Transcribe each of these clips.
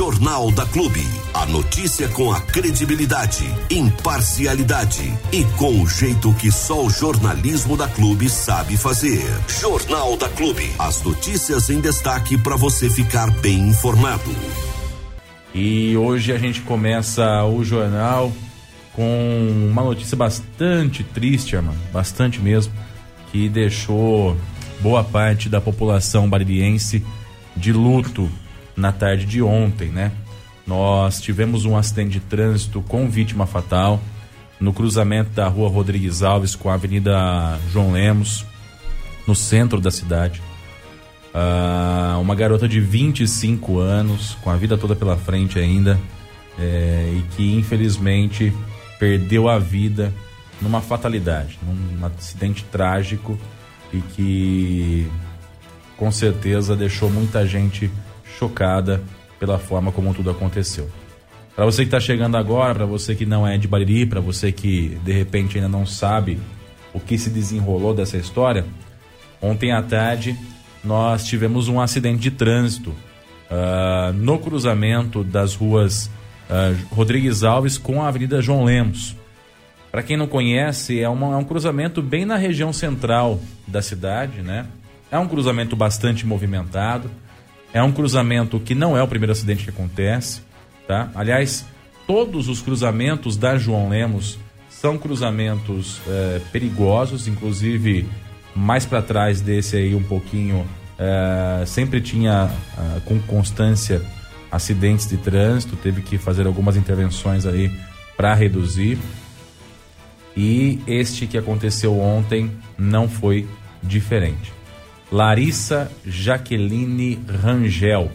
Jornal da Clube. A notícia com a credibilidade, imparcialidade e com o jeito que só o jornalismo da Clube sabe fazer. Jornal da Clube. As notícias em destaque para você ficar bem informado. E hoje a gente começa o jornal com uma notícia bastante triste, irmão, bastante mesmo, que deixou boa parte da população baririense de luto na tarde de ontem, né? Nós tivemos um acidente de trânsito com vítima fatal no cruzamento da rua Rodrigues Alves com a Avenida João Lemos, no centro da cidade. Uh, uma garota de 25 anos, com a vida toda pela frente ainda, é, e que infelizmente perdeu a vida numa fatalidade, num acidente trágico e que com certeza deixou muita gente chocada pela forma como tudo aconteceu. Para você que está chegando agora, para você que não é de Bariri, para você que de repente ainda não sabe o que se desenrolou dessa história, ontem à tarde nós tivemos um acidente de trânsito uh, no cruzamento das ruas uh, Rodrigues Alves com a Avenida João Lemos. Para quem não conhece, é, uma, é um cruzamento bem na região central da cidade, né? É um cruzamento bastante movimentado. É um cruzamento que não é o primeiro acidente que acontece, tá? Aliás, todos os cruzamentos da João Lemos são cruzamentos é, perigosos, inclusive mais para trás desse aí um pouquinho é, sempre tinha é, com constância acidentes de trânsito, teve que fazer algumas intervenções aí para reduzir. E este que aconteceu ontem não foi diferente. Larissa Jaqueline Rangel,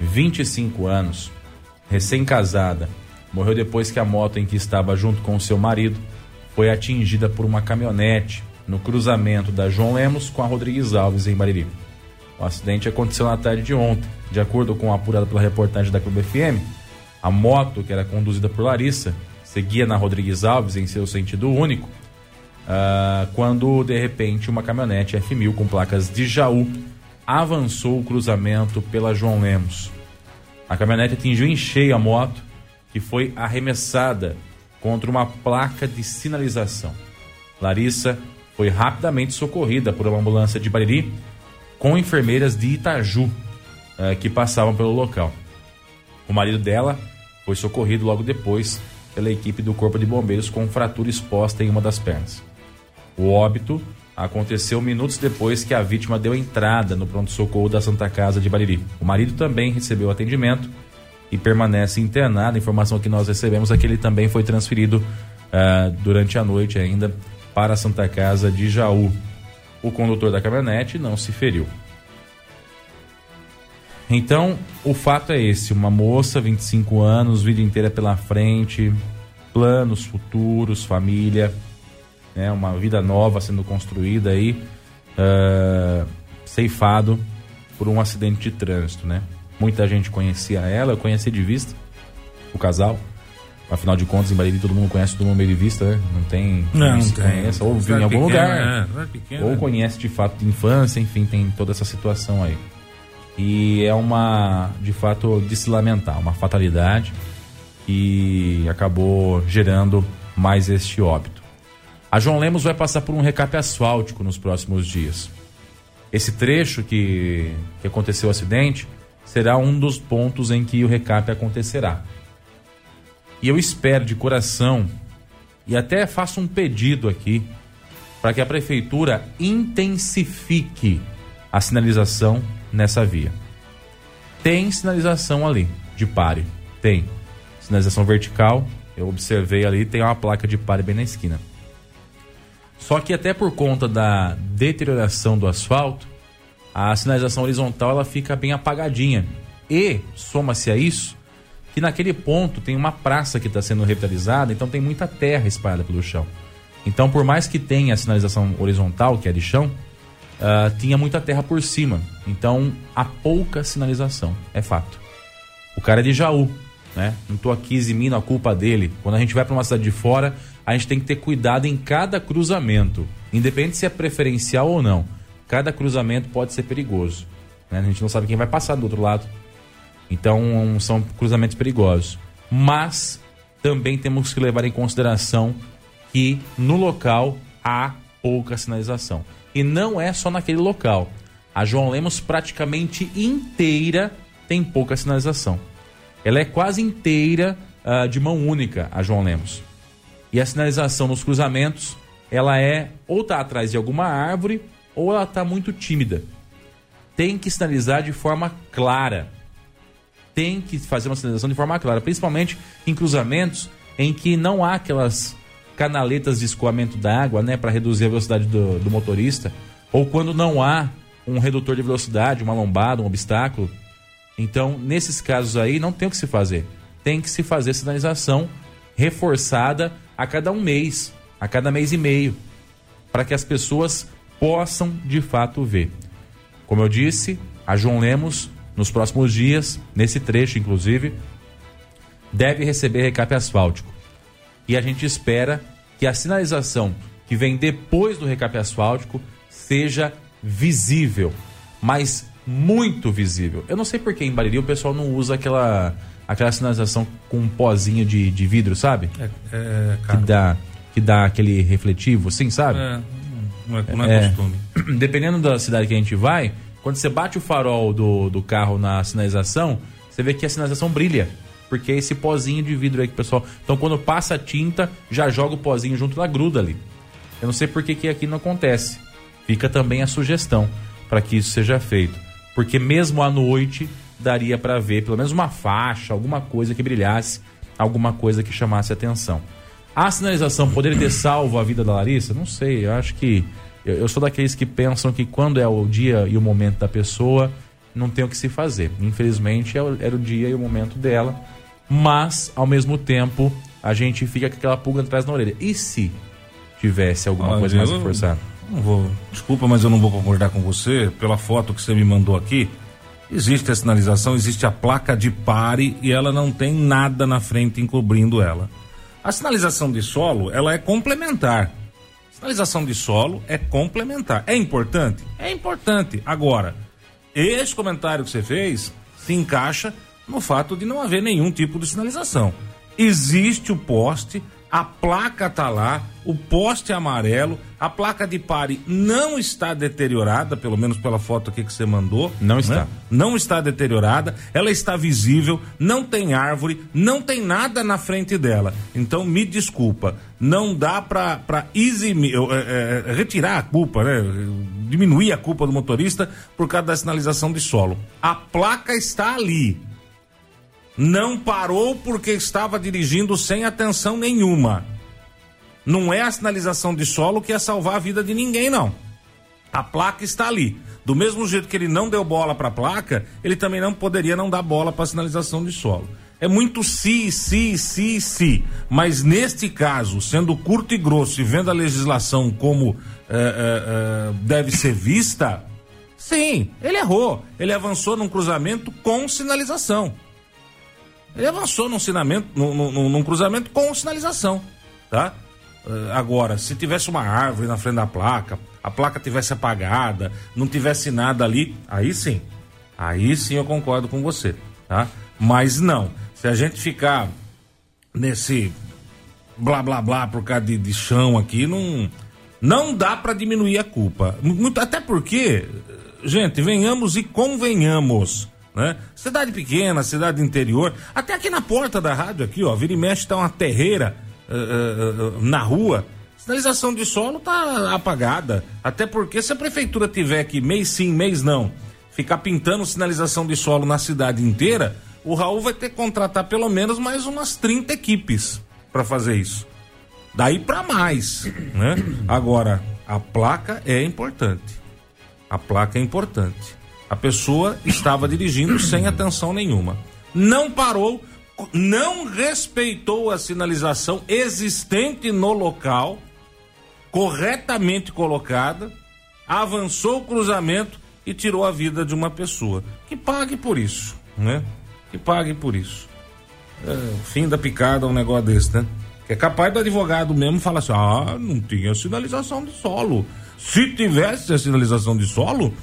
25 anos, recém-casada, morreu depois que a moto em que estava junto com seu marido foi atingida por uma caminhonete no cruzamento da João Lemos com a Rodrigues Alves em Bariri. O acidente aconteceu na tarde de ontem. De acordo com a apurada pela reportagem da Clube FM, a moto, que era conduzida por Larissa, seguia na Rodrigues Alves em seu sentido único, uh, quando de repente uma caminhonete F1000 com placas de Jaú avançou o cruzamento pela João Lemos. A caminhonete atingiu em cheio a moto, que foi arremessada contra uma placa de sinalização. Larissa foi rapidamente socorrida por uma ambulância de Bariri com enfermeiras de Itaju uh, que passavam pelo local. O marido dela foi socorrido logo depois pela equipe do Corpo de Bombeiros com fratura exposta em uma das pernas. O óbito aconteceu minutos depois que a vítima deu entrada no pronto-socorro da Santa Casa de Bariri. O marido também recebeu atendimento e permanece internado. A informação que nós recebemos é que ele também foi transferido uh, durante a noite ainda para a Santa Casa de Jaú. O condutor da caminhonete não se feriu. Então, o fato é esse: uma moça, 25 anos, vida inteira pela frente, planos futuros, família, né, uma vida nova sendo construída aí, uh, ceifado por um acidente de trânsito, né? Muita gente conhecia ela, eu conheci de vista o casal. Afinal de contas, em Bariri todo mundo conhece todo mundo meio de vista, né? Não tem. Não, não conhece, ou viu em algum pequeno, lugar. É, pequeno, ou conhece de fato de infância, enfim, tem toda essa situação aí. E é uma, de fato, de se lamentar, uma fatalidade que acabou gerando mais este óbito. A João Lemos vai passar por um recap asfáltico nos próximos dias. Esse trecho que, que aconteceu o acidente será um dos pontos em que o recap acontecerá. E eu espero de coração e até faço um pedido aqui para que a prefeitura intensifique a sinalização nessa via. Tem sinalização ali de pare, tem. Sinalização vertical, eu observei ali, tem uma placa de pare bem na esquina. Só que até por conta da deterioração do asfalto, a sinalização horizontal ela fica bem apagadinha. E soma-se a isso que naquele ponto tem uma praça que está sendo revitalizada, então tem muita terra espalhada pelo chão. Então, por mais que tenha a sinalização horizontal, que é de chão, uh, tinha muita terra por cima. Então, há pouca sinalização, é fato. O cara é de Jaú, né? Não estou aqui eximindo a culpa dele. Quando a gente vai para uma cidade de fora, a gente tem que ter cuidado em cada cruzamento, independente se é preferencial ou não. Cada cruzamento pode ser perigoso. Né? A gente não sabe quem vai passar do outro lado. Então são cruzamentos perigosos. Mas também temos que levar em consideração que no local há pouca sinalização. E não é só naquele local. A João Lemos praticamente inteira tem pouca sinalização. Ela é quase inteira uh, de mão única, a João Lemos. E a sinalização nos cruzamentos, ela é ou tá atrás de alguma árvore ou ela tá muito tímida. Tem que sinalizar de forma clara. Tem que fazer uma sinalização de forma clara, principalmente em cruzamentos em que não há aquelas canaletas de escoamento d'água, né, para reduzir a velocidade do, do motorista, ou quando não há um redutor de velocidade, uma lombada, um obstáculo. Então, nesses casos aí, não tem o que se fazer. Tem que se fazer sinalização reforçada a cada um mês, a cada mês e meio, para que as pessoas possam de fato ver. Como eu disse, a João Lemos, nos próximos dias, nesse trecho inclusive, deve receber recap asfáltico. E a gente espera que a sinalização que vem depois do recap asfáltico seja visível, mas muito visível. Eu não sei por que em Bariri o pessoal não usa aquela aquela sinalização com um pozinho de, de vidro, sabe? É, é que dá que dá aquele refletivo, sim, sabe? É, não é, não é, é costume. Dependendo da cidade que a gente vai, quando você bate o farol do, do carro na sinalização, você vê que a sinalização brilha. Porque é esse pozinho de vidro aí que o pessoal. Então quando passa a tinta, já joga o pozinho junto da gruda ali. Eu não sei por que, que aqui não acontece. Fica também a sugestão para que isso seja feito. Porque mesmo à noite daria para ver pelo menos uma faixa, alguma coisa que brilhasse, alguma coisa que chamasse atenção. A sinalização poderia ter salvo a vida da Larissa? Não sei, eu acho que. Eu, eu sou daqueles que pensam que quando é o dia e o momento da pessoa, não tem o que se fazer. Infelizmente, é era o dia e o momento dela. Mas, ao mesmo tempo, a gente fica com aquela pulga atrás na orelha. E se tivesse alguma coisa mais reforçada? Não vou. Desculpa, mas eu não vou concordar com você. Pela foto que você me mandou aqui, existe a sinalização, existe a placa de pare e ela não tem nada na frente encobrindo ela. A sinalização de solo, ela é complementar. Sinalização de solo é complementar. É importante? É importante. Agora, esse comentário que você fez se encaixa no fato de não haver nenhum tipo de sinalização. Existe o poste, a placa está lá, o poste é amarelo, a placa de pare não está deteriorada, pelo menos pela foto aqui que você mandou. Não né? está. Não está deteriorada, ela está visível, não tem árvore, não tem nada na frente dela. Então me desculpa, não dá para eximir, é, é, retirar a culpa, né? diminuir a culpa do motorista por causa da sinalização de solo. A placa está ali não parou porque estava dirigindo sem atenção nenhuma. Não é a sinalização de solo que ia salvar a vida de ninguém, não. A placa está ali. Do mesmo jeito que ele não deu bola para a placa, ele também não poderia não dar bola para a sinalização de solo. É muito si, si, si, si. Mas neste caso, sendo curto e grosso e vendo a legislação como é, é, é, deve ser vista, sim, ele errou. Ele avançou num cruzamento com sinalização. Ele avançou num, sinamento, num, num, num cruzamento com sinalização, tá? Uh, agora, se tivesse uma árvore na frente da placa, a placa tivesse apagada, não tivesse nada ali, aí sim, aí sim eu concordo com você, tá? Mas não, se a gente ficar nesse blá blá blá por causa de, de chão aqui, não, não dá para diminuir a culpa. Muito, até porque, gente, venhamos e convenhamos né? Cidade pequena, cidade interior, até aqui na porta da rádio, aqui, ó, vira e mexe, tá uma terreira uh, uh, na rua. Sinalização de solo tá apagada. Até porque se a prefeitura tiver aqui mês sim, mês não, ficar pintando sinalização de solo na cidade inteira, o Raul vai ter que contratar pelo menos mais umas 30 equipes para fazer isso. Daí para mais, né? Agora, a placa é importante. A placa é importante. A pessoa estava dirigindo sem atenção nenhuma. Não parou, não respeitou a sinalização existente no local, corretamente colocada, avançou o cruzamento e tirou a vida de uma pessoa. Que pague por isso, né? Que pague por isso. É, fim da picada um negócio desse, né? Que é capaz do advogado mesmo falar assim: ah, não tinha sinalização de solo. Se tivesse a sinalização de solo,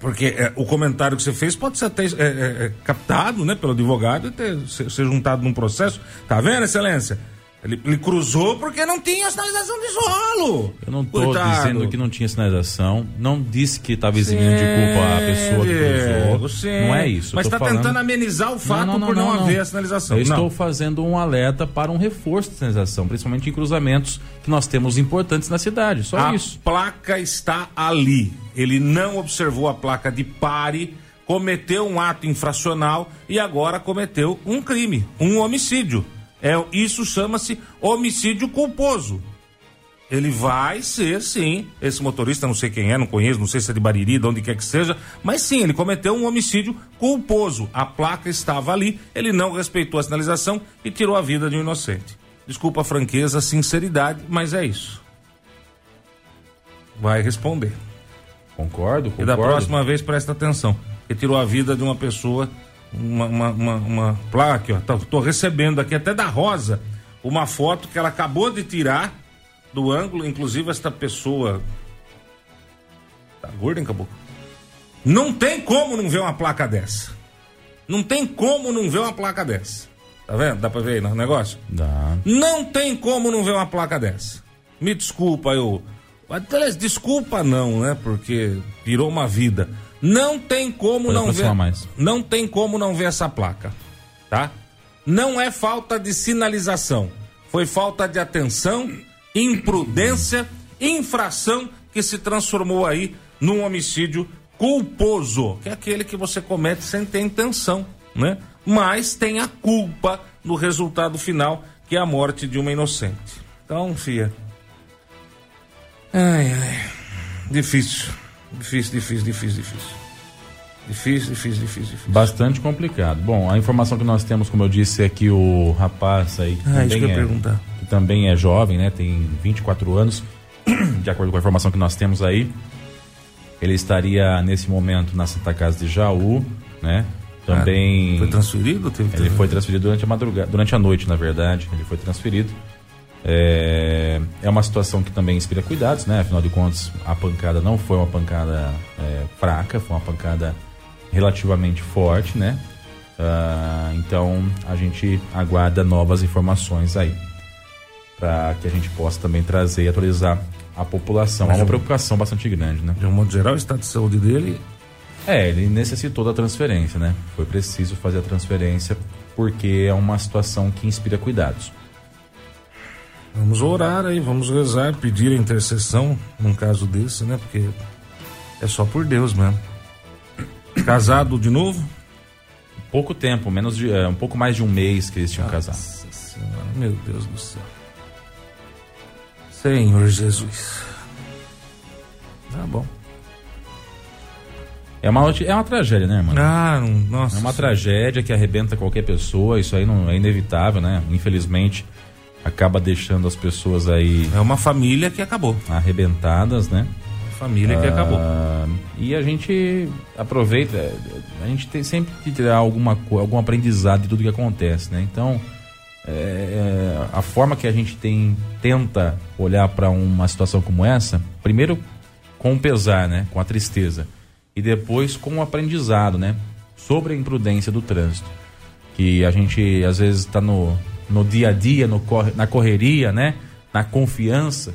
Porque é, o comentário que você fez pode ser até é, é, é captado né, pelo advogado e ter, ser, ser juntado num processo. Tá vendo, excelência? Ele, ele, cruzou porque não tinha sinalização de solo. Eu não estou dizendo que não tinha sinalização. Não disse que estava eximindo de culpa a pessoa que cruzou. Sim. Não é isso. Mas está falando... tentando amenizar o fato não, não, não, por não, haver a sinalização. Eu estou fazendo um alerta para um reforço de sinalização, principalmente em cruzamentos que nós temos importantes na cidade. Só a isso. A placa está ali. Ele não observou a placa de pare cometeu um ato infracional e agora cometeu um crime, um homicídio. É, isso chama-se homicídio culposo. Ele vai ser, sim, esse motorista, não sei quem é, não conheço, não sei se é de Bariri, de onde quer que seja, mas sim, ele cometeu um homicídio culposo. A placa estava ali, ele não respeitou a sinalização e tirou a vida de um inocente. Desculpa a franqueza, a sinceridade, mas é isso. Vai responder. Concordo, concordo. E da próxima vez presta atenção. Ele tirou a vida de uma pessoa uma, uma, uma, uma placa, ó. Tô, tô, recebendo aqui até da Rosa uma foto que ela acabou de tirar do ângulo, inclusive esta pessoa. Tá gorda, hein, caboclo? Não tem como não ver uma placa dessa. Não tem como não ver uma placa dessa. Tá vendo? Dá pra ver aí no negócio? Dá. Não tem como não ver uma placa dessa. Me desculpa, eu. Desculpa não, né? Porque virou uma vida. Não tem como Pode não ver. Mais. Não tem como não ver essa placa, tá? Não é falta de sinalização, foi falta de atenção, imprudência, infração que se transformou aí num homicídio culposo, que é aquele que você comete sem ter intenção, né? Mas tem a culpa no resultado final, que é a morte de uma inocente. Então, fia. Ai, ai. Difícil. Difícil, difícil, difícil, difícil. Difícil, difícil, difícil, difícil. Bastante complicado. Bom, a informação que nós temos, como eu disse, é que o rapaz aí. Ah, também isso que eu é, perguntar. Que também é jovem, né? Tem 24 anos. De acordo com a informação que nós temos aí. Ele estaria nesse momento na Santa Casa de Jaú, né? Também. Ah, foi transferido? Teve... Ele foi transferido durante a madrugada, durante a noite, na verdade. Ele foi transferido. É, é uma situação que também inspira cuidados, né? Afinal de contas, a pancada não foi uma pancada é, fraca, foi uma pancada relativamente forte, né? Uh, então a gente aguarda novas informações aí para que a gente possa também trazer e atualizar a população. É uma preocupação bastante grande, né? De um modo geral, o estado de saúde dele. É, ele necessitou da transferência, né? Foi preciso fazer a transferência porque é uma situação que inspira cuidados. Vamos orar aí, vamos rezar, pedir a intercessão num caso desse, né? Porque é só por Deus mesmo. Casado de novo? Pouco tempo, menos de, é, um pouco mais de um mês que eles tinham Nossa casado. Senhora, meu Deus do céu. Senhor Jesus. Tá bom. É uma, é uma tragédia, né, irmão? Ah, nossa. É uma tragédia que arrebenta qualquer pessoa, isso aí não é inevitável, né? Infelizmente acaba deixando as pessoas aí. É uma família que acabou. Arrebentadas, né? Família que ah, acabou. E a gente aproveita, a gente tem sempre que tirar alguma, algum aprendizado de tudo que acontece, né? Então, é a forma que a gente tem tenta olhar para uma situação como essa, primeiro com o pesar, né? Com a tristeza. E depois com o aprendizado, né? Sobre a imprudência do trânsito. Que a gente às vezes está no, no dia a dia, no, na correria, né? Na confiança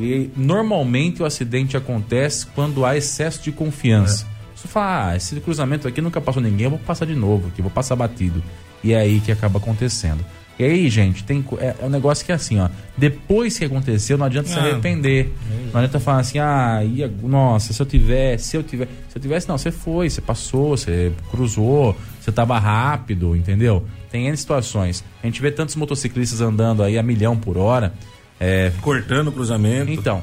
e normalmente o acidente acontece quando há excesso de confiança. É. Você fala, ah, esse cruzamento aqui nunca passou ninguém, eu vou passar de novo aqui, vou passar batido. E é aí que acaba acontecendo. E aí, gente, tem, é, é um negócio que é assim, ó. Depois que aconteceu, não adianta se ah, arrepender. É não adianta falar assim, ah, ia, nossa, se eu tivesse, se eu tivesse. Se eu tivesse, não, você foi, você passou, você cruzou, você tava rápido, entendeu? Tem N situações. A gente vê tantos motociclistas andando aí a milhão por hora. É, Cortando o cruzamento. Então,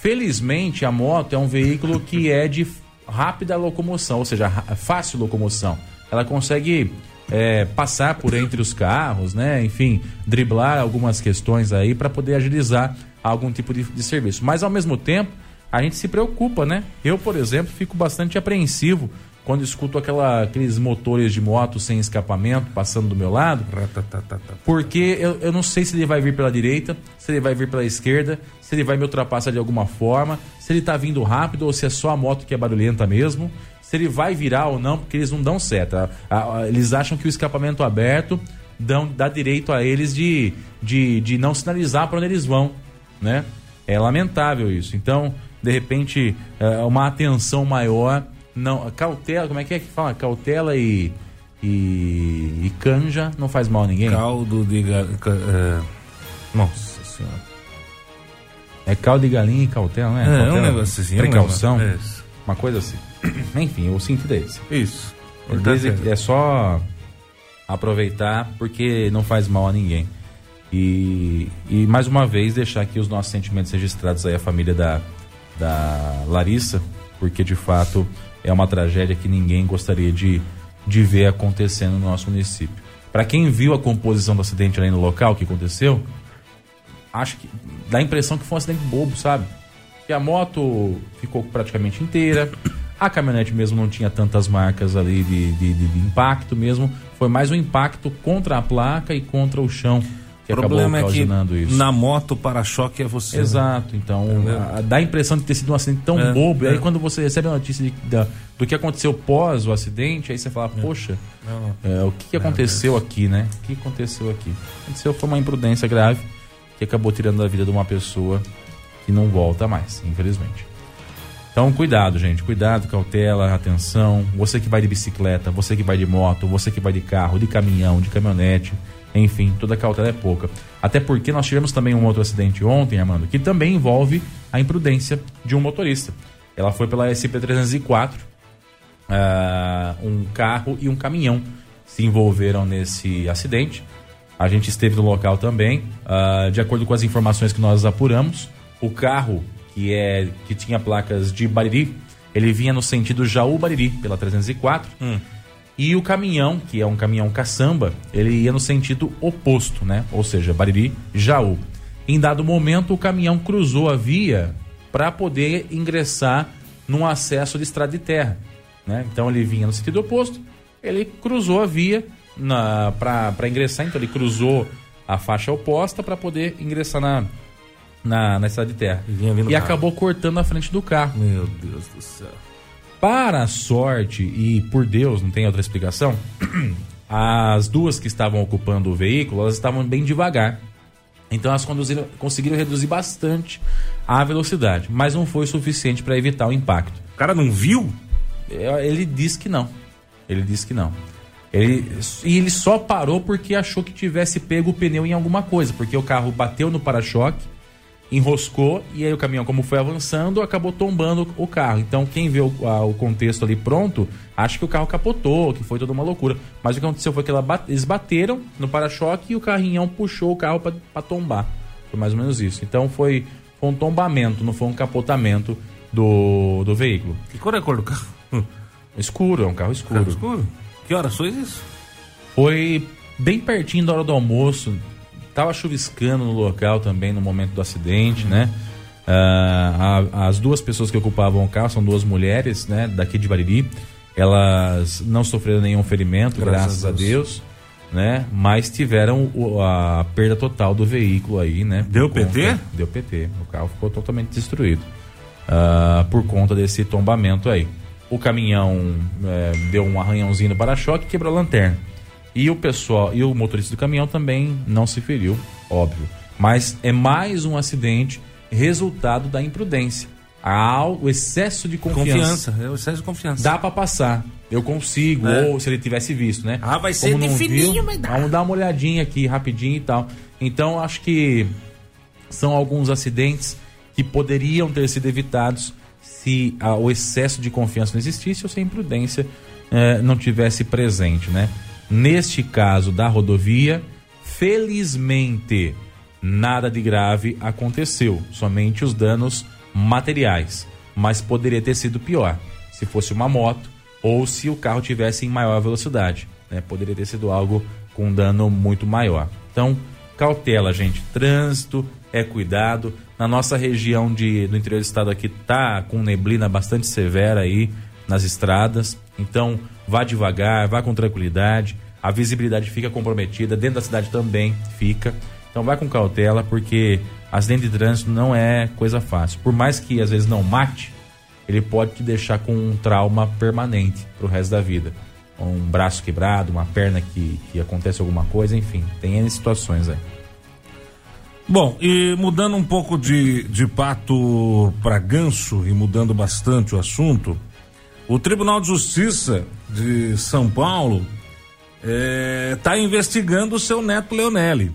felizmente a moto é um veículo que é de rápida locomoção, ou seja, fácil locomoção. Ela consegue é, passar por entre os carros, né? Enfim, driblar algumas questões aí para poder agilizar algum tipo de, de, serviço. Mas ao mesmo tempo, a gente se preocupa, né? Eu, por exemplo, fico bastante apreensivo quando escuto aquela, aqueles motores de moto sem escapamento passando do meu lado, porque eu, eu não sei se ele vai vir pela direita, se ele vai vir pela esquerda, se ele vai me ultrapassar de alguma forma, se ele tá vindo rápido ou se é só a moto que é barulhenta mesmo, se ele vai virar ou não, porque eles não dão certo. Eles acham que o escapamento aberto dão, dá direito a eles de, de, de não sinalizar para onde eles vão, né? É lamentável isso. Então, de repente, é, uma atenção maior, não, cautela, como é que é que fala? Cautela e e, e canja não faz mal a ninguém. Caldo de galinha. É... Nossa senhora. É caldo de galinha e cautela, né? É, cautela, um negócio assim. Precaução. Um uma coisa assim. Enfim, o sentido é esse. Isso. É só aproveitar porque não faz mal a ninguém. E, e mais uma vez deixar aqui os nossos sentimentos registrados aí a família da, da Larissa, porque de fato é uma tragédia que ninguém gostaria de, de ver acontecendo no nosso município. Para quem viu a composição do acidente ali no local que aconteceu, acho que dá a impressão que foi um acidente bobo, sabe? Que a moto ficou praticamente inteira, a caminhonete mesmo não tinha tantas marcas ali de, de, de, de impacto mesmo, foi mais um impacto contra a placa e contra o chão que o problema acabou é que isso. na moto para-choque é você. Exato, então a, dá a impressão de ter sido um acidente tão é, bobo. É. E aí quando você recebe a notícia de, da, do que aconteceu pós o acidente, aí você fala, é. poxa, é, o que, que aconteceu aqui, né? O que aconteceu aqui? Aconteceu foi uma imprudência grave que acabou tirando a vida de uma pessoa que não volta mais, infelizmente. Então, cuidado, gente. Cuidado, cautela, atenção. Você que vai de bicicleta, você que vai de moto, você que vai de carro, de caminhão, de caminhonete enfim, toda cautela é pouca. Até porque nós tivemos também um outro acidente ontem, Armando, que também envolve a imprudência de um motorista. Ela foi pela SP-304, uh, um carro e um caminhão se envolveram nesse acidente. A gente esteve no local também. Uh, de acordo com as informações que nós apuramos, o carro que, é, que tinha placas de Bariri, ele vinha no sentido Jaú-Bariri, pela 304. Hum e o caminhão, que é um caminhão caçamba, ele ia no sentido oposto, né? Ou seja, Bariri, Jaú. Em dado momento, o caminhão cruzou a via para poder ingressar num acesso de estrada de terra. Né? Então ele vinha no sentido oposto, ele cruzou a via para ingressar, então ele cruzou a faixa oposta para poder ingressar na, na, na estrada de terra. E, e acabou cortando a frente do carro. Meu Deus do céu. Para a sorte, e por Deus, não tem outra explicação, as duas que estavam ocupando o veículo, elas estavam bem devagar. Então elas conseguiram reduzir bastante a velocidade, mas não foi suficiente para evitar o impacto. O cara não viu? É, ele disse que não. Ele disse que não. Ele, e ele só parou porque achou que tivesse pego o pneu em alguma coisa, porque o carro bateu no para-choque enroscou e aí o caminhão, como foi avançando, acabou tombando o carro. Então, quem vê o, a, o contexto ali pronto, acha que o carro capotou, que foi toda uma loucura. Mas o que aconteceu foi que bate, eles bateram no para-choque e o carrinhão puxou o carro para tombar. Foi mais ou menos isso. Então, foi, foi um tombamento, não foi um capotamento do, do veículo. Que cor é a cor do carro? Escuro, é um carro escuro. Carro escuro? Que horas foi isso? Foi bem pertinho da hora do almoço, Tava chuviscando no local também no momento do acidente, né? Uh, a, as duas pessoas que ocupavam o carro são duas mulheres, né? Daqui de Bariri. Elas não sofreram nenhum ferimento, graças, graças a, Deus. Deus. né? Mas tiveram a perda total do veículo aí, né? Deu PT? Deu PT. O carro ficou totalmente destruído uh, por conta desse tombamento aí. O caminhão é, deu um arranhãozinho no para-choque e quebrou a lanterna. E o pessoal e o motorista do caminhão também não se feriu, óbvio. Mas é mais um acidente resultado da imprudência. Há o excesso de confiança. Confiança, é o excesso de confiança. Dá para passar. Eu consigo, é. ou se ele tivesse visto, né? Ah, vai ser de fininho, mas dá. Vamos dar uma olhadinha aqui rapidinho e tal. Então, acho que são alguns acidentes que poderiam ter sido evitados se ah, o excesso de confiança não existisse ou se a imprudência eh, não tivesse presente, né? Neste caso da rodovia, felizmente nada de grave aconteceu, somente os danos materiais. Mas poderia ter sido pior se fosse uma moto ou se o carro tivesse em maior velocidade. Né? Poderia ter sido algo com dano muito maior. Então, cautela, gente. Trânsito é cuidado. Na nossa região de, do interior do estado aqui tá com neblina bastante severa aí nas estradas. Então, vá devagar, vá com tranquilidade. A visibilidade fica comprometida, dentro da cidade também fica. Então, vá com cautela, porque acidente de trânsito não é coisa fácil. Por mais que às vezes não mate, ele pode te deixar com um trauma permanente pro resto da vida. Um braço quebrado, uma perna que, que acontece alguma coisa, enfim, tem N situações aí. Bom, e mudando um pouco de, de pato para ganso e mudando bastante o assunto, o Tribunal de Justiça de São Paulo está é, investigando o seu neto Leonelli.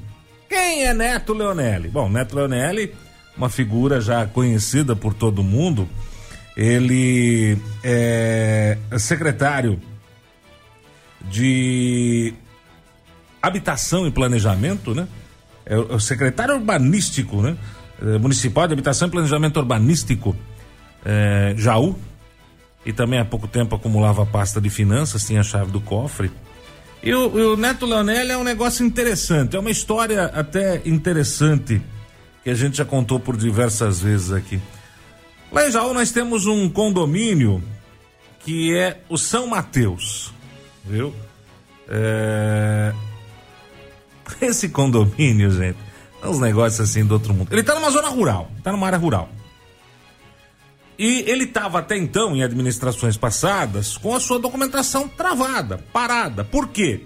Quem é Neto Leonelli? Bom, Neto Leonelli, uma figura já conhecida por todo mundo, ele é secretário de Habitação e Planejamento, né? é o secretário urbanístico, né? É, municipal de Habitação e Planejamento Urbanístico, é, Jaú, e também há pouco tempo acumulava pasta de finanças, tinha a chave do cofre. E o, o Neto Leonel é um negócio interessante, é uma história até interessante que a gente já contou por diversas vezes aqui. Lá em Jaú nós temos um condomínio que é o São Mateus, viu? É, esse condomínio, gente, é uns negócios assim do outro mundo. Ele tá numa zona rural, tá numa área rural. E ele estava até então, em administrações passadas, com a sua documentação travada, parada. Por quê?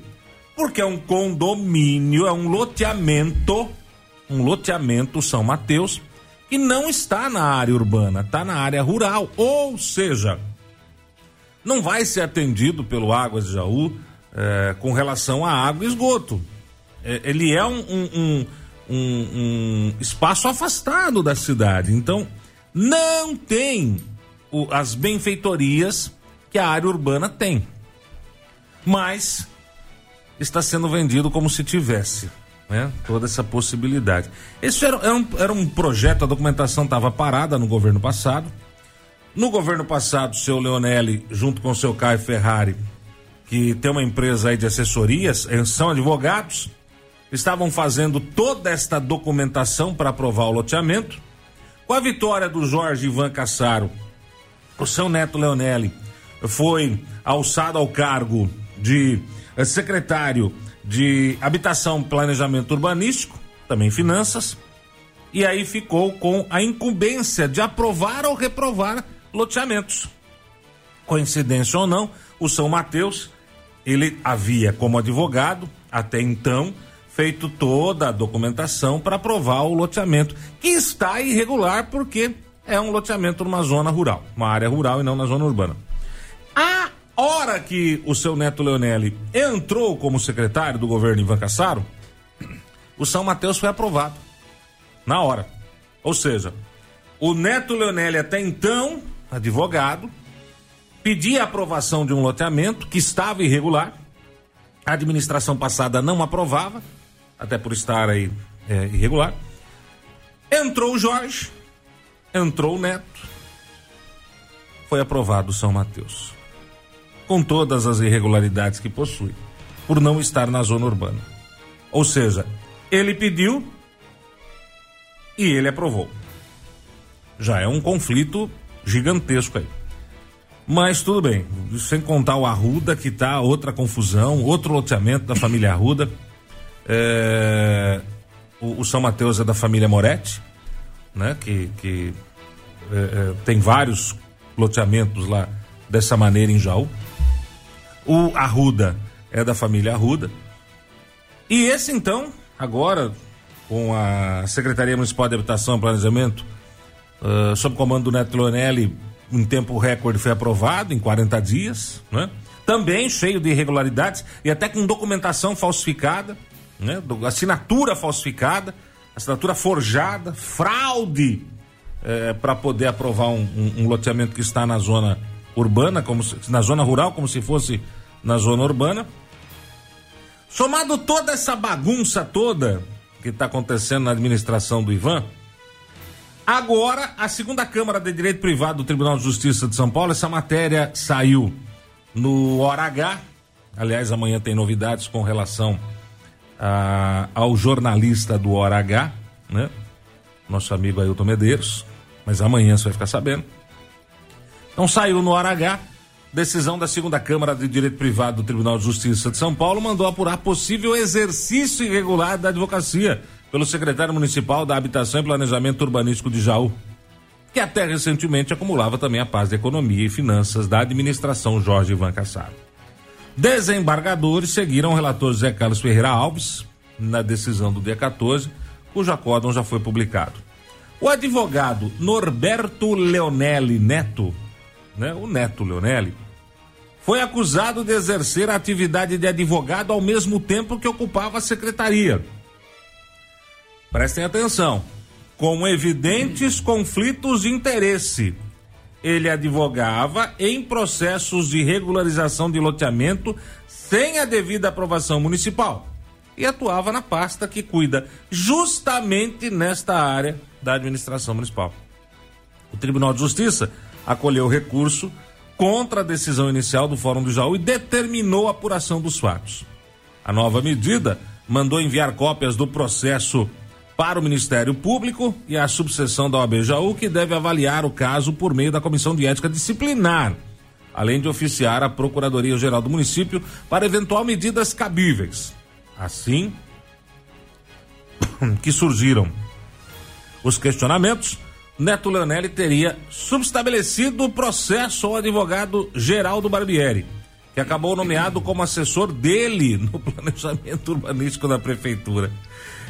Porque é um condomínio, é um loteamento, um loteamento São Mateus, que não está na área urbana, está na área rural. Ou seja, não vai ser atendido pelo Águas de Jaú é, com relação a água e esgoto. É, ele é um, um, um, um, espaço afastado da cidade. Então, não tem o, as benfeitorias que a área urbana tem. Mas está sendo vendido como se tivesse. Né? Toda essa possibilidade. Esse era, era, um, era um projeto, a documentação estava parada no governo passado. No governo passado, o seu Leonelli, junto com o seu Caio Ferrari, que tem uma empresa aí de assessorias, são advogados, estavam fazendo toda esta documentação para aprovar o loteamento. Com a vitória do Jorge Ivan Cassaro, o seu neto Leonelli foi alçado ao cargo de eh, secretário de Habitação, Planejamento Urbanístico, também Finanças, e aí ficou com a incumbência de aprovar ou reprovar loteamentos. Coincidência ou não, o São Mateus, ele havia como advogado, até então, feito toda a documentação para aprovar o loteamento, que está irregular porque é um loteamento numa zona rural, uma área rural e não na zona urbana. A hora que o seu neto Leonelli entrou como secretário do governo Ivan Cassaro, o São Mateus foi aprovado. Na hora. Ou seja, o neto Leonelli até então, advogado, pedia a aprovação de um loteamento que estava irregular. A administração passada não aprovava até por estar aí é, irregular. Entrou o Jorge, entrou o Neto, foi aprovado o São Mateus, com todas as irregularidades que possui, por não estar na zona urbana. Ou seja, ele pediu e ele aprovou. Já é um conflito gigantesco aí. Mas tudo bem, sem contar o Arruda, que tá outra confusão, outro loteamento da família Arruda. É, o, o, São Mateus é da família Moretti, né? Que, que é, é, tem vários loteamentos lá dessa maneira em Jaú. O Arruda é da família Arruda. E esse então, agora, com a Secretaria Municipal de Habitação e Planejamento, uh, sob comando do Neto Leonelli, em tempo recorde foi aprovado, em 40 dias, né? Também cheio de irregularidades e até com documentação falsificada né? assinatura falsificada, assinatura forjada, fraude é, para poder aprovar um, um, um, loteamento que está na zona urbana, como se, na zona rural, como se fosse na zona urbana. Somado toda essa bagunça toda que está acontecendo na administração do Ivan, agora a segunda Câmara de Direito Privado do Tribunal de Justiça de São Paulo, essa matéria saiu no hora H. Aliás, amanhã tem novidades com relação a, ao jornalista do Hora H, né? Nosso amigo Ailton Medeiros, mas amanhã você vai ficar sabendo. Então saiu no Hora H Decisão da segunda Câmara de Direito Privado do Tribunal de Justiça de São Paulo mandou apurar possível exercício irregular da advocacia pelo secretário municipal da Habitação e Planejamento Urbanístico de Jaú, que até recentemente acumulava também a paz da economia e finanças da administração Jorge Ivan Cassaro. Desembargadores seguiram o relator José Carlos Ferreira Alves na decisão do dia 14, cujo acórdão já foi publicado. O advogado Norberto Leonelli Neto, né, o Neto Leonelli, foi acusado de exercer a atividade de advogado ao mesmo tempo que ocupava a secretaria. Prestem atenção. Com evidentes conflitos de interesse. Ele advogava em processos de regularização de loteamento sem a devida aprovação municipal e atuava na pasta que cuida justamente nesta área da administração municipal. O Tribunal de Justiça acolheu o recurso contra a decisão inicial do Fórum do Jaú e determinou a apuração dos fatos. A nova medida mandou enviar cópias do processo para o Ministério Público e a subseção da OAB Jaú, que deve avaliar o caso por meio da Comissão de Ética Disciplinar, além de oficiar a Procuradoria-Geral do Município para eventual medidas cabíveis. Assim que surgiram os questionamentos, Neto Leonelli teria subestabelecido o processo ao advogado Geraldo Barbieri, que acabou nomeado como assessor dele no planejamento urbanístico da prefeitura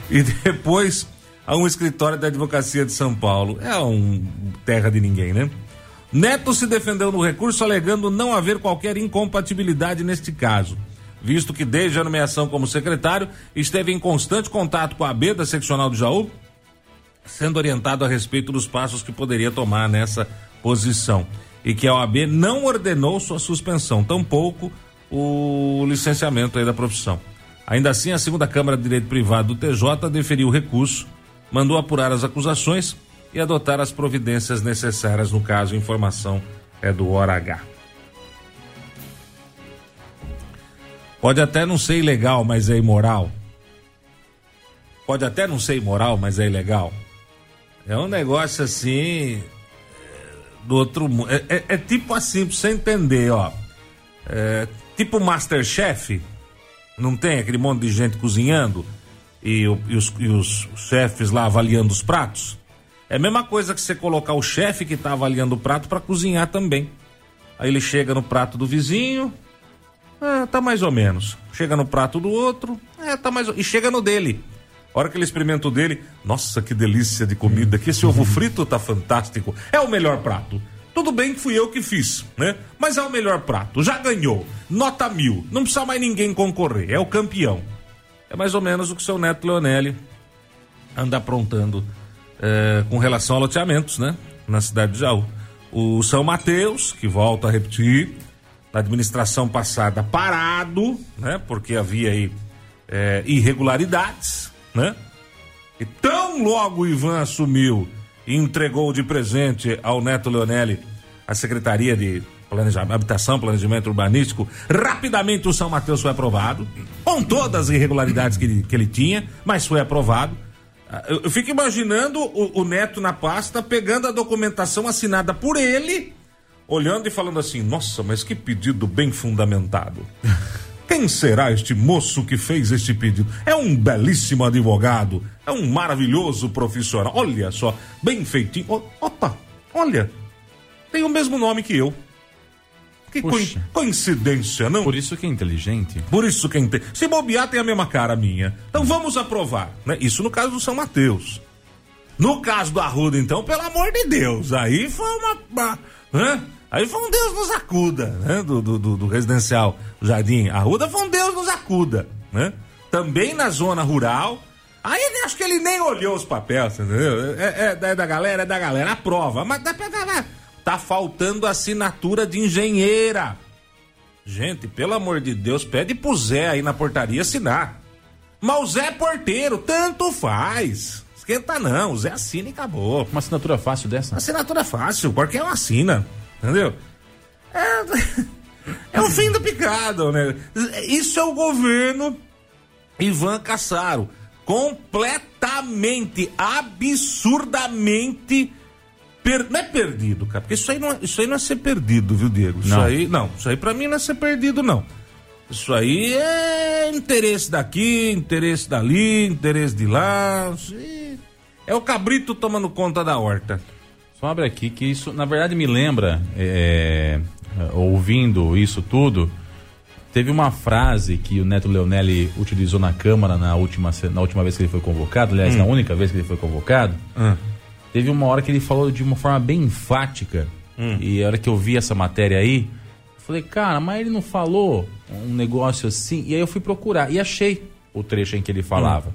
e depois a um escritório da advocacia de São Paulo. É um terra de ninguém, né? Neto se defendeu no recurso alegando não haver qualquer incompatibilidade neste caso, visto que desde a nomeação como secretário esteve em constante contato com a AB da seccional do Jaú, sendo orientado a respeito dos passos que poderia tomar nessa posição e que a OAB não ordenou sua suspensão, tampouco o licenciamento aí da profissão. Ainda assim, a segunda Câmara de Direito Privado do TJ deferiu o recurso, mandou apurar as acusações e adotar as providências necessárias no caso. Informação é do Hora H. Pode até não ser ilegal, mas é imoral. Pode até não ser imoral, mas é ilegal. É um negócio assim do outro mundo. É, é, é, tipo assim, pra você entender, ó. É, tipo Masterchef. Não tem aquele monte de gente cozinhando e, e, os, e os chefes lá avaliando os pratos? É a mesma coisa que você colocar o chefe que está avaliando o prato para cozinhar também. Aí ele chega no prato do vizinho, é, tá mais ou menos. Chega no prato do outro, é, tá mais E chega no dele. A hora que ele experimenta o dele, nossa, que delícia de comida, que esse ovo frito tá fantástico. É o melhor prato. Tudo bem que fui eu que fiz, né? Mas é o melhor prato, já ganhou. Nota mil, não precisa mais ninguém concorrer, é o campeão. É mais ou menos o que seu neto Leonelli anda aprontando é, com relação a loteamentos, né? Na cidade de Jaú. O São Mateus, que volta a repetir, na administração passada parado, né? Porque havia aí é, irregularidades, né? E tão logo o Ivan assumiu e entregou de presente ao Neto Leonelli a Secretaria de Planejamento, Habitação, Planejamento Urbanístico, rapidamente o São Mateus foi aprovado, com todas as irregularidades que ele, que ele tinha, mas foi aprovado. Ah, eu, eu fico imaginando o, o Neto na pasta pegando a documentação assinada por ele, olhando e falando assim: nossa, mas que pedido bem fundamentado. Quem será este moço que fez este pedido? É um belíssimo advogado, é um maravilhoso profissional. Olha só, bem feitinho. Opa, olha, tem o mesmo nome que eu. Que Puxa. coincidência, não? Por isso que é inteligente. Por isso que é inteligente. Se bobear, tem a mesma cara minha. Então vamos aprovar. Né? Isso no caso do São Mateus. No caso do Arruda, então, pelo amor de Deus, aí foi uma. uma né? Aí foi um Deus nos acuda, né? Do, do, do, do residencial Jardim Arruda foi um Deus nos acuda, né? Também na zona rural. Aí acho que ele nem olhou os papéis, entendeu? É, é, é da galera, é da galera, aprova. Mas dá pra, tá faltando assinatura de engenheira. Gente, pelo amor de Deus, pede pro Zé aí na portaria assinar. Mas o Zé é porteiro, tanto faz. Esquenta não, o Zé assina e acabou. Uma assinatura fácil dessa? Assinatura fácil, qualquer um assina. Entendeu? É, é o fim do picado, né? Isso é o governo Ivan Cassaro. Completamente, absurdamente per, não é perdido, cara. Porque isso aí não, é, isso aí não é ser perdido, viu, Diego? Isso Não. aí, não. Isso aí pra mim não é ser perdido, não. Isso aí é interesse daqui, interesse dali, interesse de lá. É o cabrito tomando conta da horta. Só abre aqui que isso, na verdade, me lembra, é, é, ouvindo isso tudo, teve uma frase que o Neto Leonelli utilizou na Câmara na última, na última vez que ele foi convocado, aliás, na única vez que ele foi convocado. Teve uma hora que ele falou de uma forma bem enfática, e a hora que eu vi essa matéria aí, eu falei, cara, mas ele não falou um negócio assim? E aí eu fui procurar e achei o trecho em que ele falava.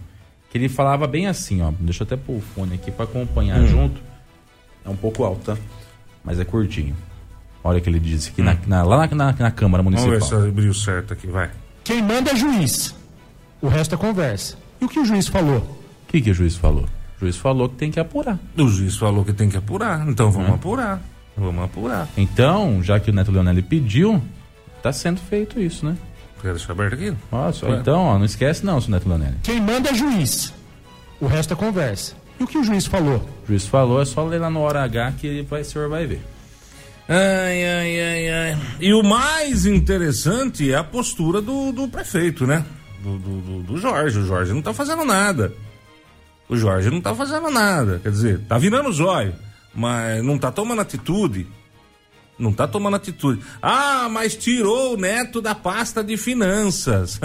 Que ele falava bem assim, ó. Deixa eu até pôr o fone aqui pra acompanhar junto. É um pouco alto, tá? Mas é curtinho. Olha o que ele disse aqui na- na- lá na, na- na Câmara Vamos ver Municipal. se abriu certo aqui, vai. Quem manda é juiz. O resto é conversa. E o que o juiz falou? O que, que o juiz falou? O juiz falou que tem que apurar. O juiz falou que tem que apurar, então vamos apurar. Vamos apurar. Então, já que o Neto Leonelli pediu, tá sendo feito isso, né? Quer deixar aberto aqui? Nossa, Ué. então, ó, não esquece não, seu Neto Leonelli. Quem manda é juiz. O resto é conversa. E o que o juiz falou? O juiz falou, é só ler lá no hora H que ele vai, o senhor vai ver. Ai, ai, ai, ai. E o mais interessante é a postura do, do prefeito, né? Do, do, do- do Jorge. O Jorge não tá fazendo nada. O Jorge não tá fazendo nada. Quer dizer, tá virando os olhos, mas não tá tomando atitude. Não tá tomando atitude. Ah, mas tirou o neto da pasta de finanças.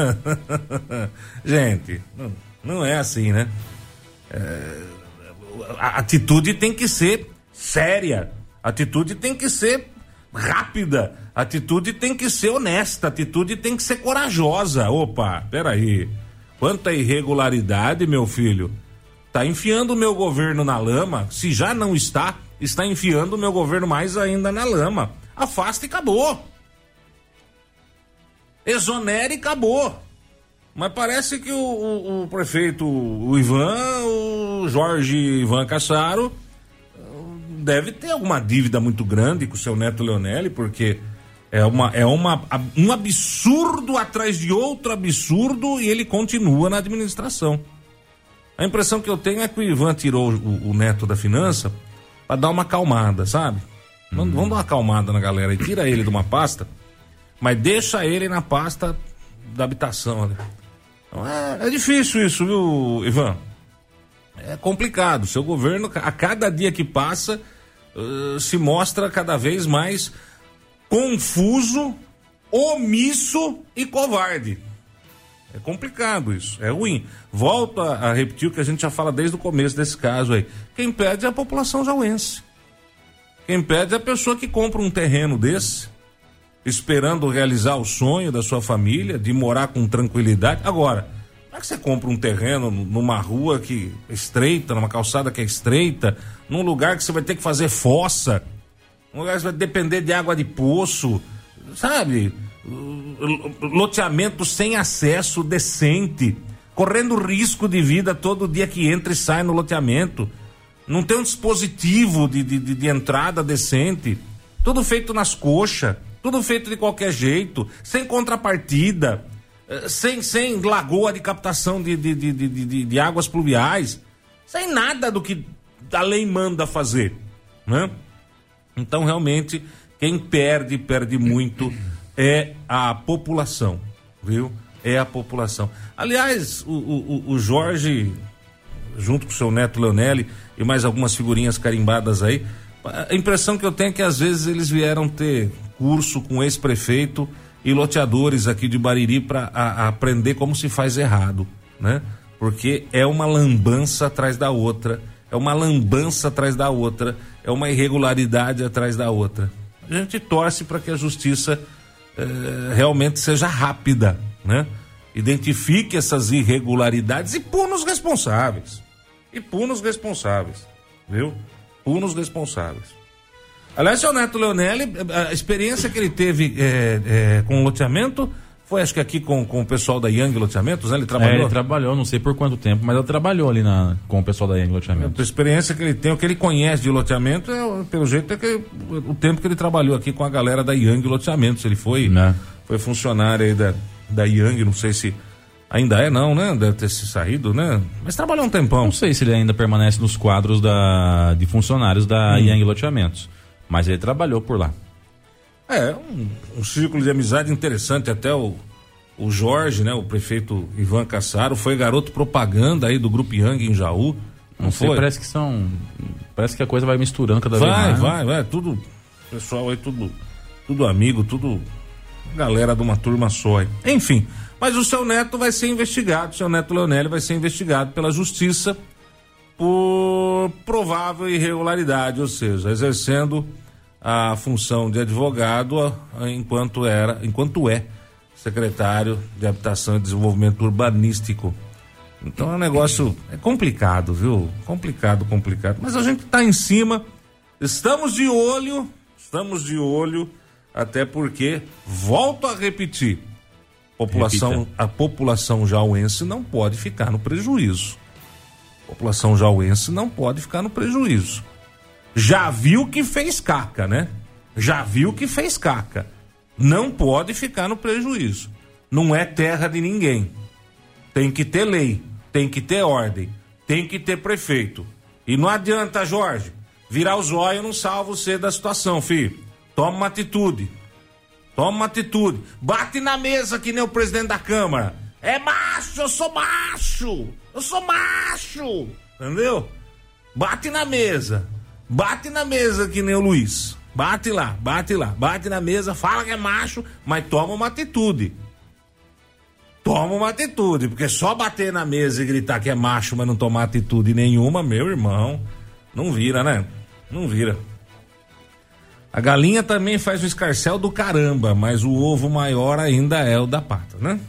Gente, não, não é assim, né? a atitude tem que ser séria. A atitude tem que ser rápida. A atitude tem que ser honesta. A atitude tem que ser corajosa. Opa, peraí. Quanta irregularidade, meu filho. Tá enfiando o meu governo na lama. Se já não está, está enfiando o meu governo mais ainda na lama. Afasta e acabou. Exonere e acabou. Mas parece que o, o- o prefeito, o Ivan, o Jorge Ivan Cassaro, deve ter alguma dívida muito grande com o seu neto Leonelli, porque é, uma, é uma, um absurdo atrás de outro absurdo e ele continua na administração. A impressão que eu tenho é que o Ivan tirou o, o neto da finança para dar uma acalmada, sabe? Vamos, vamos dar uma acalmada na galera e tira ele de uma pasta, mas deixa ele na pasta da habitação. Né? Então é, é difícil isso, viu, Ivan? É complicado. Seu governo, a cada dia que passa, eh, se mostra cada vez mais confuso, omisso e covarde. É complicado isso, é ruim. Volto a, a repetir o que a gente já fala desde o começo desse caso aí. Quem pede é a população jauense. Quem pede é a pessoa que compra um terreno desse, esperando realizar o sonho da sua família, de morar com tranquilidade. Agora, como é que você compra um terreno numa rua que é estreita, numa calçada que é estreita, num lugar que você vai ter que fazer fossa, num lugar que você vai depender de água de poço, sabe? Loteamento sem acesso decente, correndo risco de vida todo dia que entra e sai no loteamento. Não tem um dispositivo de, de, de- entrada decente. Tudo feito nas coxas, tudo feito de qualquer jeito, sem contrapartida, eh, sem, sem lagoa de captação de, de, de, de, de- de águas pluviais, sem nada do que a lei manda fazer. Né? Então, realmente, quem perde, perde muito é a população, viu? É a população. Aliás, o, o, o- Jorge, junto com o seu neto Leonelli e mais algumas figurinhas carimbadas aí, a impressão que eu tenho é que às vezes eles vieram ter curso com ex-prefeito e loteadores aqui de Bariri para aprender como se faz errado, né? Porque é uma lambança atrás da outra, é uma lambança atrás da outra, é uma irregularidade atrás da outra. A gente torce para que a justiça eh, realmente seja rápida, né? Identifique essas irregularidades e puna os responsáveis. E puna os responsáveis, viu? Puna os responsáveis. Aliás, seu Neto Leonelli, a experiência que ele teve eh, eh, com o loteamento foi, acho que aqui com, com o pessoal da Young Loteamentos, né? Ele É, trabalhou. ele trabalhou, não sei por quanto tempo, mas ele trabalhou ali na, com o pessoal da Yang Loteamento. A experiência que ele tem, o que ele conhece de loteamento, é, pelo jeito, é que o tempo que ele trabalhou aqui com a galera da Young Loteamentos. Ele foi, Né? foi funcionário aí da, da Young, não sei se Ainda é não, né? Deve ter se saído, né? Mas trabalhou um tempão. Não sei se ele ainda permanece nos quadros da, de funcionários da Hum. Yang Loteamentos, mas ele trabalhou por lá. É, um, um círculo de amizade interessante. Até o, o Jorge, né? O prefeito Ivan Cassaro foi garoto propaganda aí do Grupo Yang em Jaú. Não, Não sei, foi? parece que são. Parece que a coisa vai misturando cada vez Vai, mais. né? vai, vai. Tudo. Pessoal aí, tudo. Tudo amigo, tudo. Galera de uma turma só. aí. Enfim. Mas o seu neto vai ser investigado. O seu neto Leonélio vai ser investigado pela justiça por provável irregularidade, ou seja, exercendo a função de advogado enquanto era, enquanto é secretário de Habitação e Desenvolvimento Urbanístico. Então é um negócio é complicado, viu? Complicado, complicado. Mas a gente está em cima, estamos de olho, estamos de olho, até porque volto a repetir, população, Repita. a população jauense não pode ficar no prejuízo. A população jauense não pode ficar no prejuízo. Já viu que fez caca, né? Já viu que fez caca. Não pode ficar no prejuízo. Não é terra de ninguém. Tem que ter lei, tem que ter ordem, tem que ter prefeito. E não adianta, Jorge, virar os olhos não salva você da situação, filho. Toma uma atitude. Toma uma atitude. Bate na mesa que nem o presidente da Câmara. É macho, eu sou macho. Eu sou macho. Entendeu? Bate na mesa. Bate na mesa que nem o Luiz. Bate lá, bate lá, bate na mesa, fala que é macho, mas toma uma atitude. Toma uma atitude, porque só bater na mesa e gritar que é macho, mas não tomar atitude nenhuma, meu irmão, não vira, né? Não vira. A galinha também faz o escarcel do caramba, mas o ovo maior ainda é o da pata, né?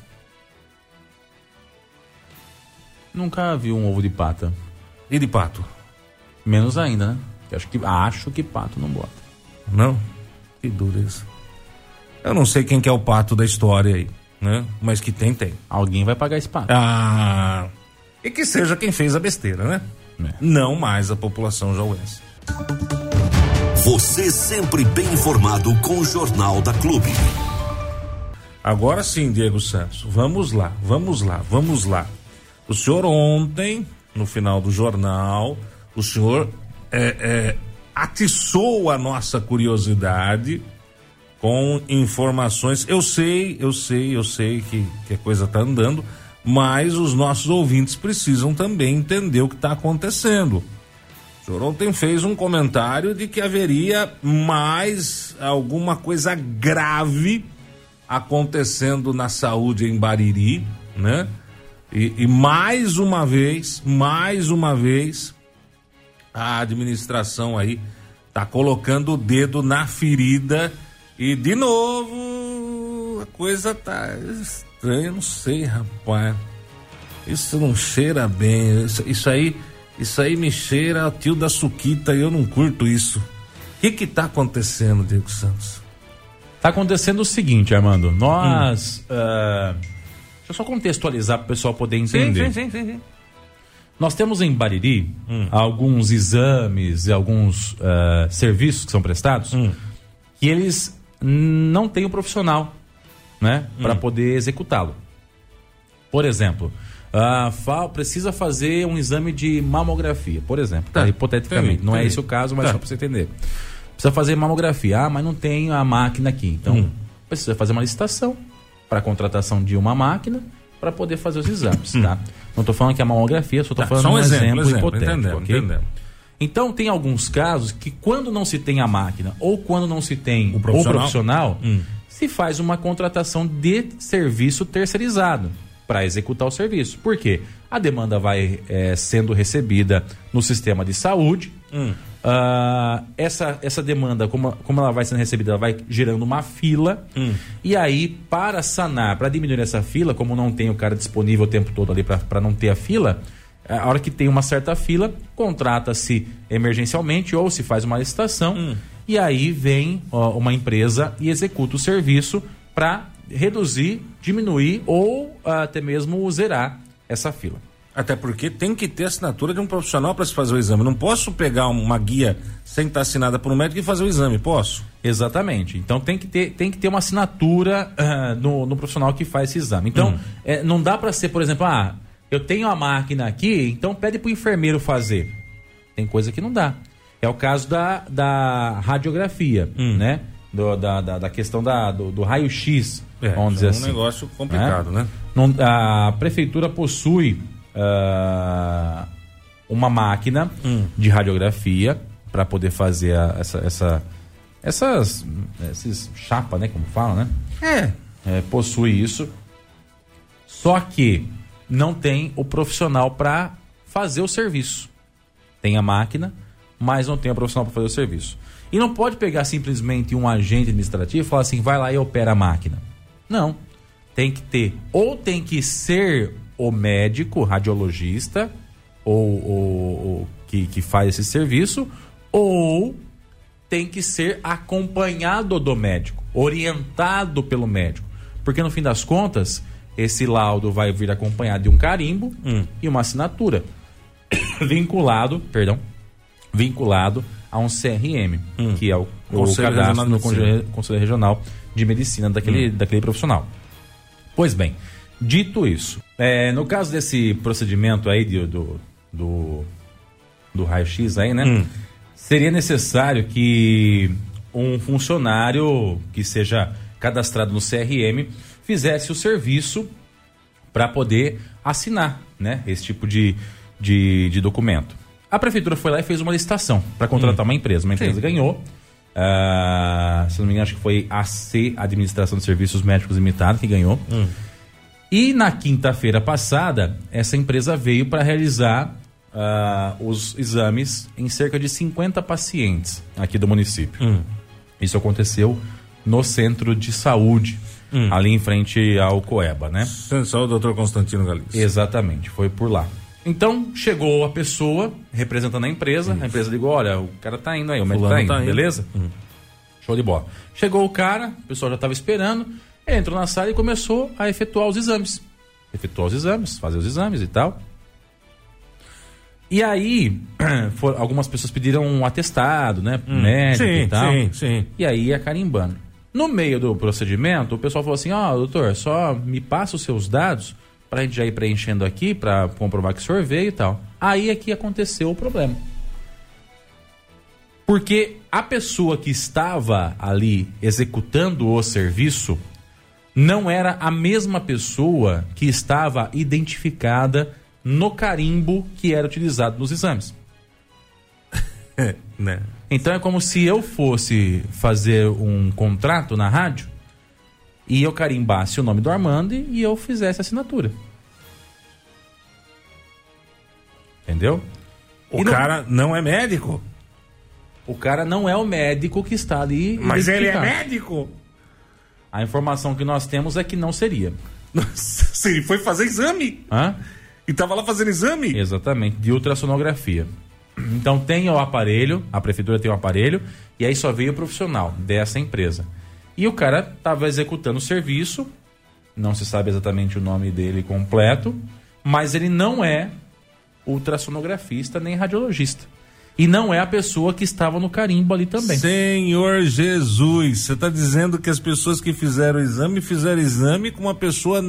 Nunca vi um ovo de pata. E de pato? Menos ainda, né? Eu Acho que, acho que pato não bota. Não? Que dureza. Eu não sei quem que é o pato da história aí, né? Mas que tem, tem. Alguém vai pagar esse pato. Ah. E que seja quem fez a besteira, né? É. Não mais a população jauense. Você sempre bem informado com o Jornal da Clube. Agora sim, Diego Santos. Vamos lá, vamos lá, vamos lá. O senhor ontem, no final do jornal, o senhor é, é, atiçou a nossa curiosidade com informações. Eu sei, eu sei, eu sei que, que a coisa está andando, mas os nossos ouvintes precisam também entender o que está acontecendo. O senhor ontem fez um comentário de que haveria mais alguma coisa grave acontecendo na saúde em Bariri, né? E, e mais uma vez, mais uma vez, a administração aí tá colocando o dedo na ferida e de novo a coisa tá estranha, não sei, rapaz. Isso não cheira bem. Isso, isso aí, isso aí me cheira ao tio da suquita e eu não curto isso. O que que tá acontecendo, Diego Santos? Tá acontecendo o seguinte, Armando. Nós. ah, deixa eu só contextualizar para o pessoal poder entender. sim, sim, sim. Nós temos em Bariri alguns exames e alguns ah, serviços que são prestados que eles não têm o profissional, né, para poder executá-lo. Por exemplo, ah, fa- precisa fazer um exame de mamografia, por exemplo, tá? Tá. hipoteticamente. Entendi, não é esse o caso, mas Tá. só para você entender. Precisa fazer mamografia, ah, mas não tem a máquina aqui. Então, Hum. precisa fazer uma licitação para contratação de uma máquina para poder fazer os exames, tá? Não estou falando que é mamografia, só estou Hum. Tá, falando só um um exemplo, exemplo, exemplo, hipotético, entendemos, entendemos. Então, tem alguns casos que quando não se tem a máquina ou quando não se tem o profissional? profissional, Hum. se faz uma contratação de serviço terceirizado para executar o serviço. Por quê? A demanda vai eh, sendo recebida no sistema de saúde. Hum. Ah, essa, essa demanda, como, como ela vai sendo recebida, ela vai gerando uma fila. Hum. E aí, para sanar, para diminuir essa fila, como não tem o cara disponível o tempo todo ali para não ter a fila, a hora que tem uma certa fila, contrata-se emergencialmente ou se faz uma licitação. Hum. E aí vem ó, uma empresa e executa o serviço para reduzir, diminuir ou até mesmo zerar essa fila. Até porque tem que ter assinatura de um profissional para se fazer o exame. Não posso pegar uma guia sem estar assinada por um médico e fazer o exame, posso? Exatamente. Então tem que ter, tem que ter uma assinatura uh, no, no, profissional que faz esse exame. Então, hum. é, não dá para ser, por exemplo, ah, eu tenho a máquina aqui, então pede para o enfermeiro fazer. Tem coisa que não dá. É o caso da, da radiografia, hum. né? Do, da, da, da, questão da, do, do raio-x, é, vamos dizer é um assim. É um negócio complicado, né? né? Não, a prefeitura possui uh, uma máquina hum. de radiografia para poder fazer a, essa, essa, essas esses chapa, né? Como fala, né? É. é. Possui isso. Só que não tem o profissional para fazer o serviço. Tem a máquina, mas não tem o profissional para fazer o serviço. E não pode pegar simplesmente um agente administrativo e falar assim, vai lá e opera a máquina. Não. Tem que ter, ou tem que ser o médico, radiologista, ou, ou, ou que, que faz esse serviço, ou tem que ser acompanhado do médico, orientado pelo médico. Porque no fim das contas, esse laudo vai vir acompanhado de um carimbo hum. e uma assinatura vinculado, perdão, vinculado a um CRM, hum. que é o, o cadastro no Conselho, Conselho Regional de Medicina daquele, hum. daquele profissional. Pois bem, dito isso, é, no caso desse procedimento aí de, do, do, do raio-x aí, né? Hum. Seria necessário que um funcionário que seja cadastrado no CRM fizesse o serviço para poder assinar, né? Esse tipo de, de, de documento. A prefeitura foi lá e fez uma licitação para contratar hum. uma empresa. Uma empresa Sim. ganhou. Uh, se não me engano, acho que foi a C Administração de Serviços Médicos Limitada que ganhou. Hum. E na quinta-feira passada, essa empresa veio para realizar uh, os exames em cerca de 50 pacientes aqui do município. Hum. Isso aconteceu no centro de saúde, hum. ali em frente ao Coeba, né? De Saúde, doutor Constantino Galícia. Exatamente, foi por lá. Então, chegou a pessoa representando a empresa, Isso. a empresa ligou, olha, o cara tá indo aí, o médico tá indo, tá indo. beleza? Hum. Show de bola. Chegou o cara, o pessoal já estava esperando, entrou na sala e começou a efetuar os exames. Efetuar os exames, fazer os exames e tal. E aí, for, algumas pessoas pediram um atestado, né? Hum, médico sim, e tal. Sim, sim. E aí ia carimbando. No meio do procedimento, o pessoal falou assim: Ó, oh, doutor, só me passa os seus dados pra gente já ir preenchendo aqui para comprovar que o senhor veio e tal. Aí é que aconteceu o problema. Porque a pessoa que estava ali executando o serviço não era a mesma pessoa que estava identificada no carimbo que era utilizado nos exames. né? Então é como se eu fosse fazer um contrato na rádio e eu carimbasse o nome do Armando e eu fizesse a assinatura. Entendeu? O e cara não... não é médico? O cara não é o médico que está ali. Mas ele é médico? A informação que nós temos é que não seria. Nossa, ele foi fazer exame? Hã? E estava lá fazendo exame? Exatamente, de ultrassonografia. Então tem o aparelho, a prefeitura tem o aparelho, e aí só veio o profissional dessa empresa. E o cara estava executando o serviço, não se sabe exatamente o nome dele completo, mas ele não é ultrassonografista nem radiologista. E não é a pessoa que estava no carimbo ali também. Senhor Jesus, você está dizendo que as pessoas que fizeram o exame fizeram exame com uma pessoa.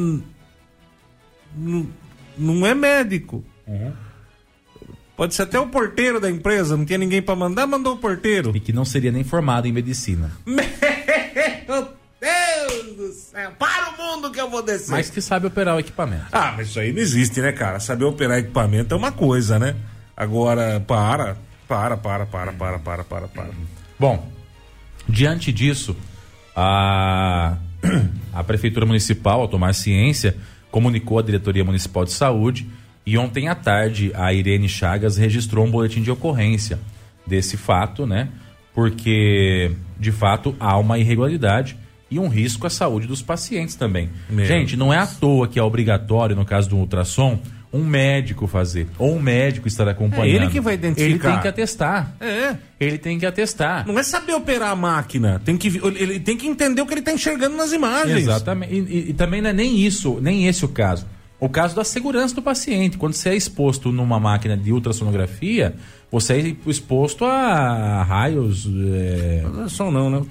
Não é médico. Uhum. Pode ser até o porteiro da empresa, não tinha ninguém para mandar, mandou o porteiro. E que não seria nem formado em medicina. Meu Deus do céu, para o mundo que eu vou descer. Mas que sabe operar o equipamento. Ah, mas isso aí não existe, né, cara? Saber operar equipamento é uma coisa, né? Agora, para, para, para, para, para, para, para, para. Bom, diante disso, a, a Prefeitura Municipal, ao tomar ciência, comunicou à Diretoria Municipal de Saúde e ontem à tarde, a Irene Chagas registrou um boletim de ocorrência desse fato, né? Porque, de fato, há uma irregularidade e um risco à saúde dos pacientes também. Meu. Gente, não é à toa que é obrigatório, no caso do ultrassom, um médico fazer, ou um médico estar acompanhando. É ele que vai identificar. Ele tem que atestar. É. Ele tem que atestar. Não é saber operar a máquina, tem que, ele tem que entender o que ele está enxergando nas imagens. Exatamente. E, e, e também não é nem isso, nem esse o caso O caso da segurança do paciente. Quando você é exposto numa máquina de ultrassonografia, você é exposto a raios. É... Ultrassom não, né?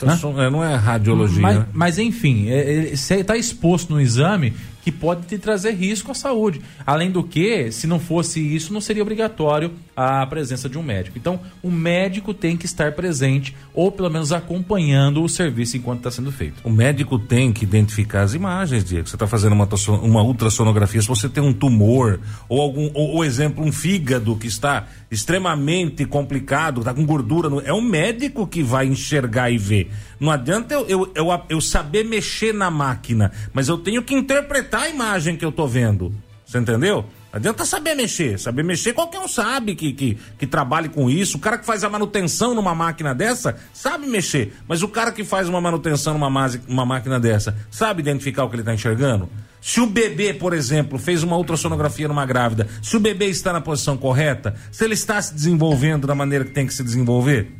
É, não é radiologia. Mas, né? mas enfim, é, é, você está exposto no exame que pode te trazer risco à saúde. Além do que, se não fosse isso, não seria obrigatório a presença de um médico. Então, o médico tem que estar presente ou pelo menos acompanhando o serviço enquanto está sendo feito. O médico tem que identificar as imagens, Diego. Você está fazendo uma, uma ultrassonografia, se você tem um tumor ou algum, ou, ou exemplo, um fígado que está extremamente complicado, está com gordura, no... é o médico que vai enxergar e ver. Não adianta eu, eu, eu, eu saber mexer na máquina, mas eu tenho que interpretar a imagem que eu tô vendo. Você entendeu? Não adianta saber mexer. Saber mexer, qualquer um sabe que, que, que trabalhe com isso. O cara que faz a manutenção numa máquina dessa sabe mexer. Mas o cara que faz uma manutenção numa uma máquina dessa sabe identificar o que ele está enxergando? Se o bebê, por exemplo, fez uma ultrassonografia numa grávida, se o bebê está na posição correta, se ele está se desenvolvendo da maneira que tem que se desenvolver,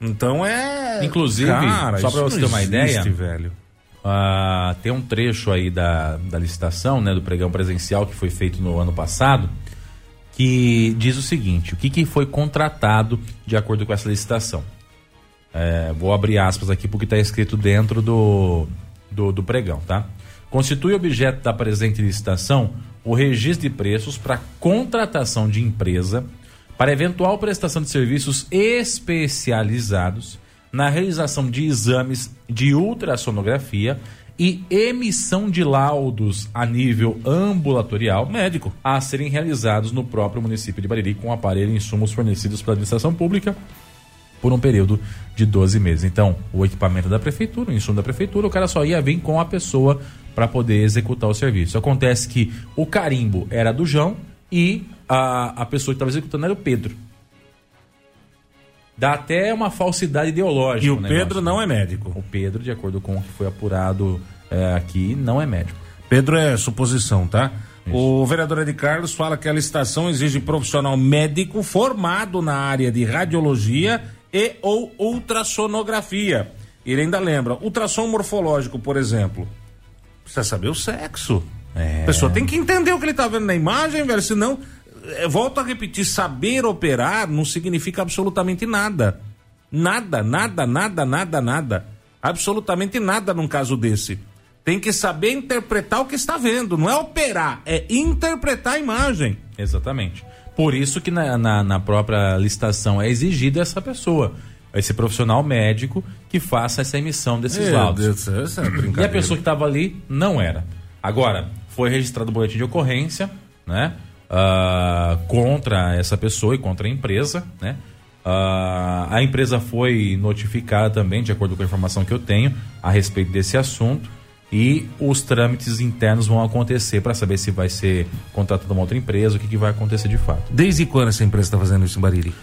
então é. Inclusive, Cara, só para você ter uma existe, ideia, velho. Ah, tem um trecho aí da, da licitação, né, do pregão presencial que foi feito no ano passado, que diz o seguinte: o que, que foi contratado de acordo com essa licitação? É, vou abrir aspas aqui porque está escrito dentro do, do, do pregão, tá? Constitui objeto da presente licitação o registro de preços para contratação de empresa para eventual prestação de serviços especializados na realização de exames de ultrassonografia e emissão de laudos a nível ambulatorial Médico. a serem realizados no próprio município de Bariri com aparelho e insumos fornecidos pela administração pública por um período de 12 meses. Então, o equipamento da prefeitura, o insumo da prefeitura, o cara só ia vir com a pessoa para poder executar o serviço. Acontece que o carimbo era do João e a, a pessoa que estava executando era o Pedro. Dá até uma falsidade ideológica. E o negócio. Pedro não é médico. O Pedro, de acordo com o que foi apurado é, aqui, não é médico. Pedro é suposição, tá? O vereador Ed Carlos fala que a licitação exige profissional médico formado na área de radiologia e ou ultrassonografia. Ele ainda lembra, ultrassom morfológico, por exemplo. Precisa saber o sexo. É. A pessoa tem que entender o que ele tá vendo na imagem, velho, senão, volto a repetir, saber operar não significa absolutamente nada. Nada, nada, nada, nada, nada. Absolutamente nada num caso desse. Tem que saber interpretar o que está vendo, não é operar, é interpretar a imagem. Exatamente. Por isso que na, na, na própria licitação é exigida essa pessoa, esse profissional médico que faça essa emissão desses Meu laudos. Deus essa é E a pessoa que estava ali não era. Agora, foi registrado o boletim de ocorrência, né? Ah, contra essa pessoa e contra a empresa, né? Ah, a empresa foi notificada também, de acordo com a informação que eu tenho, a respeito desse assunto. E os trâmites internos vão acontecer para saber se vai ser contratada uma outra empresa, o que, que vai acontecer de fato. Desde quando essa empresa está fazendo isso em Bariri?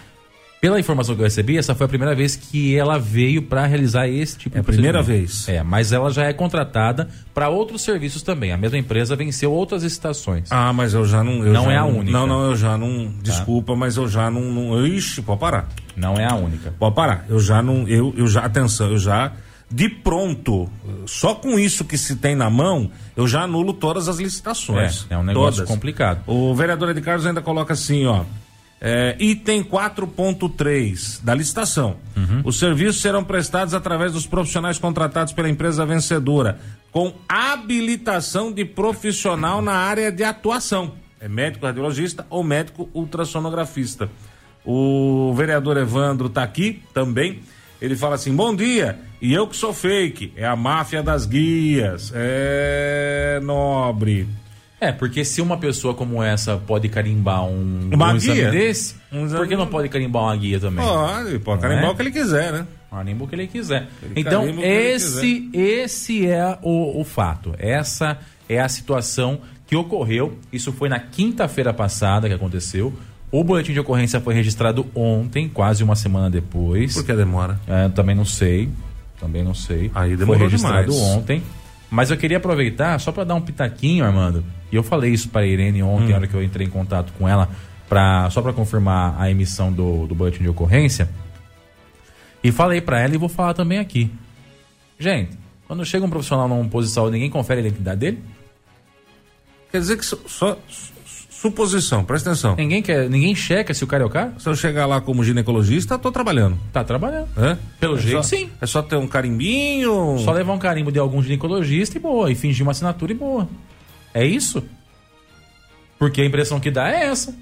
Pela informação que eu recebi, essa foi a primeira vez que ela veio para realizar esse tipo É a de primeira procedimento. vez. É, mas ela já é contratada para outros serviços também. A mesma empresa venceu outras licitações. Ah, mas eu já não. Eu Não já é a única. Tá. Não, não, eu já não. Desculpa, mas eu já não, não. Ixi, pode parar. Não é a única. Pode parar. Eu já não. Eu, eu já. Atenção, eu já. De pronto, só com isso que se tem na mão, eu já anulo todas as licitações. É, é um negócio Todas. complicado. O vereador Ed Carlos ainda coloca assim, ó. É, item 4.3 da licitação. Uhum. Os serviços serão prestados através dos profissionais contratados pela empresa vencedora, com habilitação de profissional na área de atuação. É médico radiologista ou médico ultrassonografista. O vereador Evandro está aqui também. Ele fala assim: bom dia, e eu que sou fake, é a máfia das guias. É nobre. É, porque se uma pessoa como essa pode carimbar um, Uma um guia? desse, Um exame- por que não pode carimbar uma guia também? Pode, pode Não carimbar é? o que ele quiser, né? Carimba o que ele quiser. Ele então, esse, esse é o, o fato. Essa é a situação que ocorreu. Isso foi na quinta-feira passada que aconteceu. O boletim de ocorrência foi registrado ontem, quase uma semana depois. Por que demora? É, também não sei. Também não sei. Aí demorou Foi registrado demais. ontem. Mas eu queria aproveitar só para dar um pitaquinho, Armando. E eu falei isso para Irene ontem, Hum. na hora que eu entrei em contato com ela, pra, só para confirmar a emissão do, do boletim de ocorrência. E falei para ela e vou falar também aqui. Gente, quando chega um profissional num posto de saúde, ninguém confere a identidade dele? Quer dizer que só, só suposição, presta atenção. Ninguém quer, ninguém checa se o cara é o cara? Se eu chegar lá como ginecologista, tô trabalhando. Tá trabalhando. Hã? Pelo É jeito, só- sim. É só ter um carimbinho. Só levar um carimbo de algum ginecologista e boa, e fingir uma assinatura e boa. É isso? Porque a impressão que dá é essa.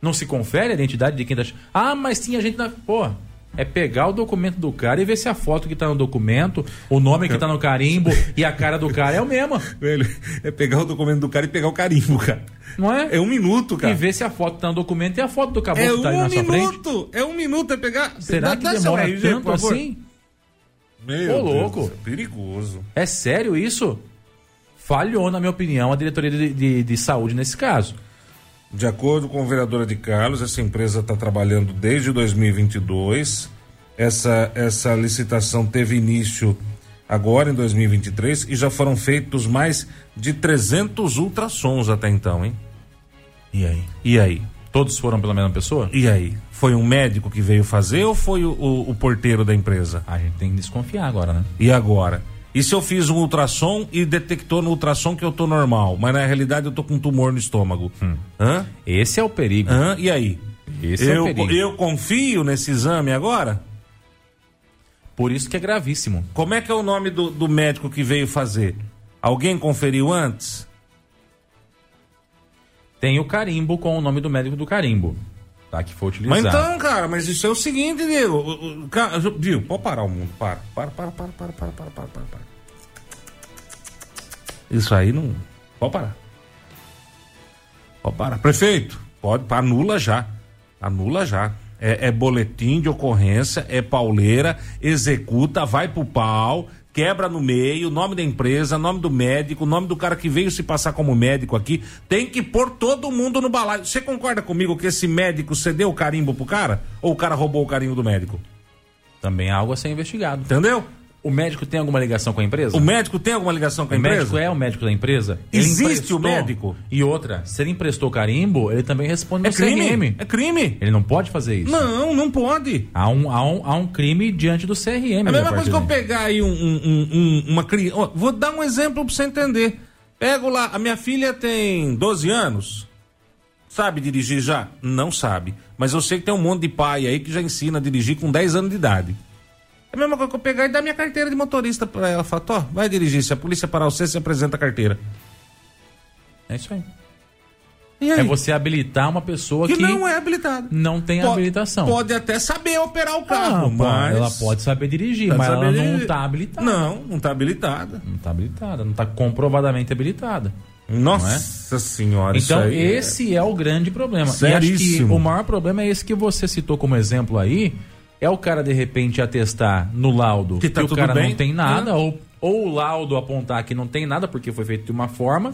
Não se confere a identidade de quem tá. Ah, mas tinha gente na. Pô, é pegar o documento do cara e ver se a foto que tá no documento, o nome que tá no carimbo e a cara do cara é o mesmo. Velho, é pegar o documento do cara e pegar o carimbo, cara. Não é? É um minuto, cara. E ver se a foto tá no documento e a foto do caboclo É que tá ali na um sua frente. minuto! É um minuto, é pegar. Será Dá- que dá demora RG, tanto assim? Meu Ô, Deus louco. do céu, perigoso. É sério isso? Falhou, na minha opinião, a diretoria de, de- de saúde nesse caso. De acordo com a vereadora de Carlos, essa empresa está trabalhando desde 2022. Essa, essa licitação teve início agora em 2023 e já foram feitos mais de 300 ultrassons até então, hein? E aí? E aí? Todos foram pela mesma pessoa? E aí? Foi um médico que veio fazer ou foi o, o- o porteiro da empresa? A gente tem que desconfiar agora, né? E agora? E se eu fiz um ultrassom e detectou no ultrassom que eu tô normal, mas na realidade eu tô com um tumor no estômago? Hã? Esse é o perigo. Hã? E aí? Esse é o eu, perigo. eu confio nesse exame agora? Por isso que é gravíssimo. Como é que é o nome do, do médico que veio fazer? Alguém conferiu antes? Tem o carimbo com o nome do médico do carimbo. Tá? Que foi utilizado. Mas então, cara, mas isso é o seguinte, Diego. Viu? Pode parar o mundo. Para. Para, para, para, para, para, para, para, para, para. Isso aí não. Pode parar. Pode parar. Prefeito, pode, anula já. Anula já. É, é boletim de ocorrência, é pauleira, executa, vai pro pau, quebra no meio, nome da empresa, nome do médico, nome do cara que veio se passar como médico aqui. Tem que pôr todo mundo no balaio. Você concorda comigo que esse médico cedeu o carimbo pro cara? Ou o cara roubou o carimbo do médico? Também é algo a ser investigado. Entendeu? O médico tem alguma ligação com a empresa? O médico tem alguma ligação com a O empresa? médico é o médico da empresa? Ele Existe o médico? E outra, se ele emprestou carimbo, ele também responde É crime? CRM. É crime? Ele não pode fazer isso. Não, não pode. Há um, há, um, há um crime diante do CRM. É a mesma coisa que eu pegar aí um, um- um- uma criança. Vou dar um exemplo pra você entender. Pego lá, a minha filha tem 12 anos. Sabe dirigir já? Não sabe. Mas eu sei que tem um monte de pai aí que já ensina a dirigir com 10 anos de idade. É a mesma coisa que eu pegar e dar minha carteira de motorista pra ela. Falar, ó, vai dirigir. Se a polícia parar você, você apresenta a carteira. É isso aí. É você habilitar uma pessoa que, que, não é habilitada. não tem Po- habilitação. Pode até saber operar o Ah, carro, pô, mas... Ela pode saber dirigir, Pode mas saber ela não dirigir. está habilitada. Não, não tá habilitada. Não está habilitada, não está comprovadamente habilitada. Nossa senhora, isso Então, aí é- esse é... o grande problema. E acho que Seríssimo. o maior problema é esse que você citou como exemplo aí. É o cara, de repente, atestar no laudo Que tá o tudo cara bem, não tem nada, né? ou, ou o laudo apontar que não tem nada, porque foi feito de uma forma,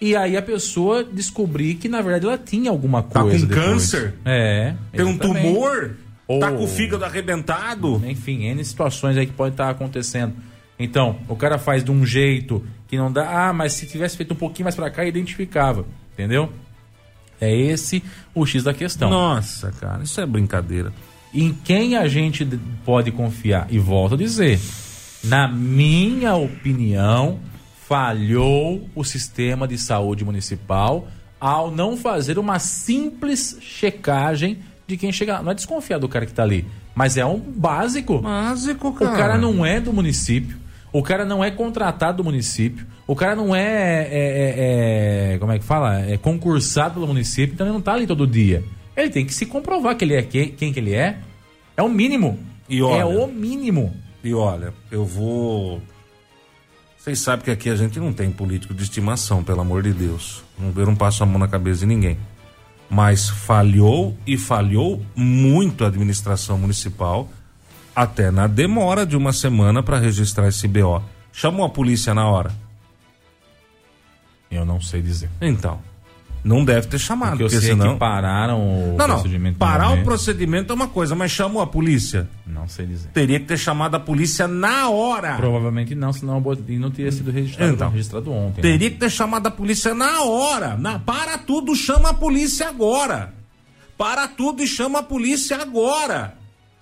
e aí a pessoa descobrir que, na verdade, ela tinha alguma Tá coisa. com depois. câncer? É. Tem um tumor? Ou- Tá com o fígado arrebentado? Enfim, N situações aí que podem estar acontecendo. Então, o cara faz de um jeito que não dá. Ah, mas se tivesse feito um pouquinho mais pra cá, identificava. Entendeu? É esse o X da questão. Nossa, cara, isso é brincadeira. Em quem a gente pode confiar? E volto a dizer, na minha opinião, falhou o sistema de saúde municipal ao não fazer uma simples checagem de quem chega. lá. Não é desconfiar do cara que tá ali, mas é um básico. Básico, O cara não é do município, o cara não é contratado do município, o cara não é, é- é- é- como é que fala? É concursado pelo município, então ele não tá ali todo dia. Ele tem que se comprovar que ele é quem, quem que ele é. É o mínimo. E olha- é o mínimo. E olha, eu vou. Vocês sabem que aqui a gente não tem político de estimação, pelo amor de Deus. Não- Eu não passo a mão na cabeça de ninguém. Mas falhou e falhou muito a administração municipal, até na demora de uma semana para registrar esse BO. Chamou a polícia na hora. Eu não sei dizer. Então, não deve ter chamado, Porque eu sei senão. que pararam o Não, não. procedimento. Parar o procedimento é uma coisa, mas chamou a polícia. Não sei dizer. Teria que ter chamado a polícia na hora. Provavelmente não, senão o boletim não teria sido registrado, Então. registrado ontem. né? Teria que ter chamado a polícia na hora. Na, para tudo, chama a polícia agora. Para tudo e chama a polícia agora.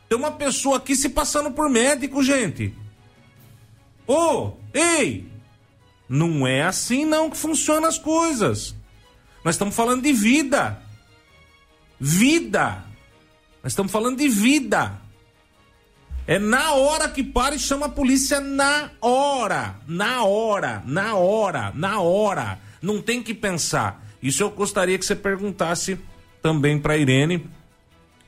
Tem uma pessoa aqui se passando por médico, gente. Ô, ei! Não é assim não que funcionam as coisas. Nós estamos falando de vida. Vida. Nós estamos falando de vida. É na hora que para e chama a polícia na hora. Na hora, na hora, na hora. Não tem que pensar. Isso eu gostaria que você perguntasse também para Irene.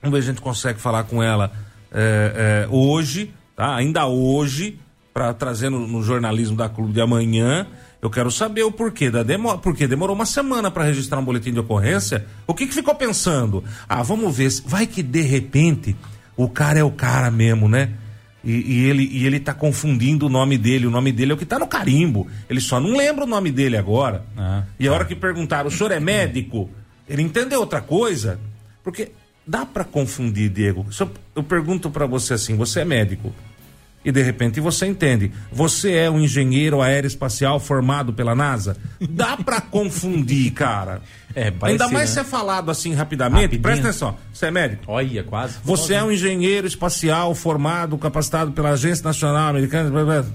Vamos ver se a gente consegue falar com ela é, é, hoje, tá? Ainda hoje, para trazer no, no, jornalismo da Clube de amanhã. Eu quero saber o porquê da demora, porque demorou uma semana para registrar um boletim de ocorrência. O que, que ficou pensando? Ah, vamos ver, vai que de repente o cara é o cara mesmo, né? E, e, ele, e ele tá confundindo o nome dele. O nome dele é o que tá no carimbo. Ele só não lembra o nome dele agora. Ah, e a hora que perguntaram, o senhor é médico? Ele entendeu outra coisa? Porque dá para confundir, Diego. Eu, eu pergunto para você assim: você é médico? E de repente você entende. Você é um engenheiro aeroespacial formado pela NASA? Dá para confundir, cara. É, Ainda ser, mais né? se é falado assim rapidamente. Rapidinho. Presta atenção. Você é médico? Olha, quase. Você é um engenheiro espacial formado, capacitado pela Agência Nacional Americana,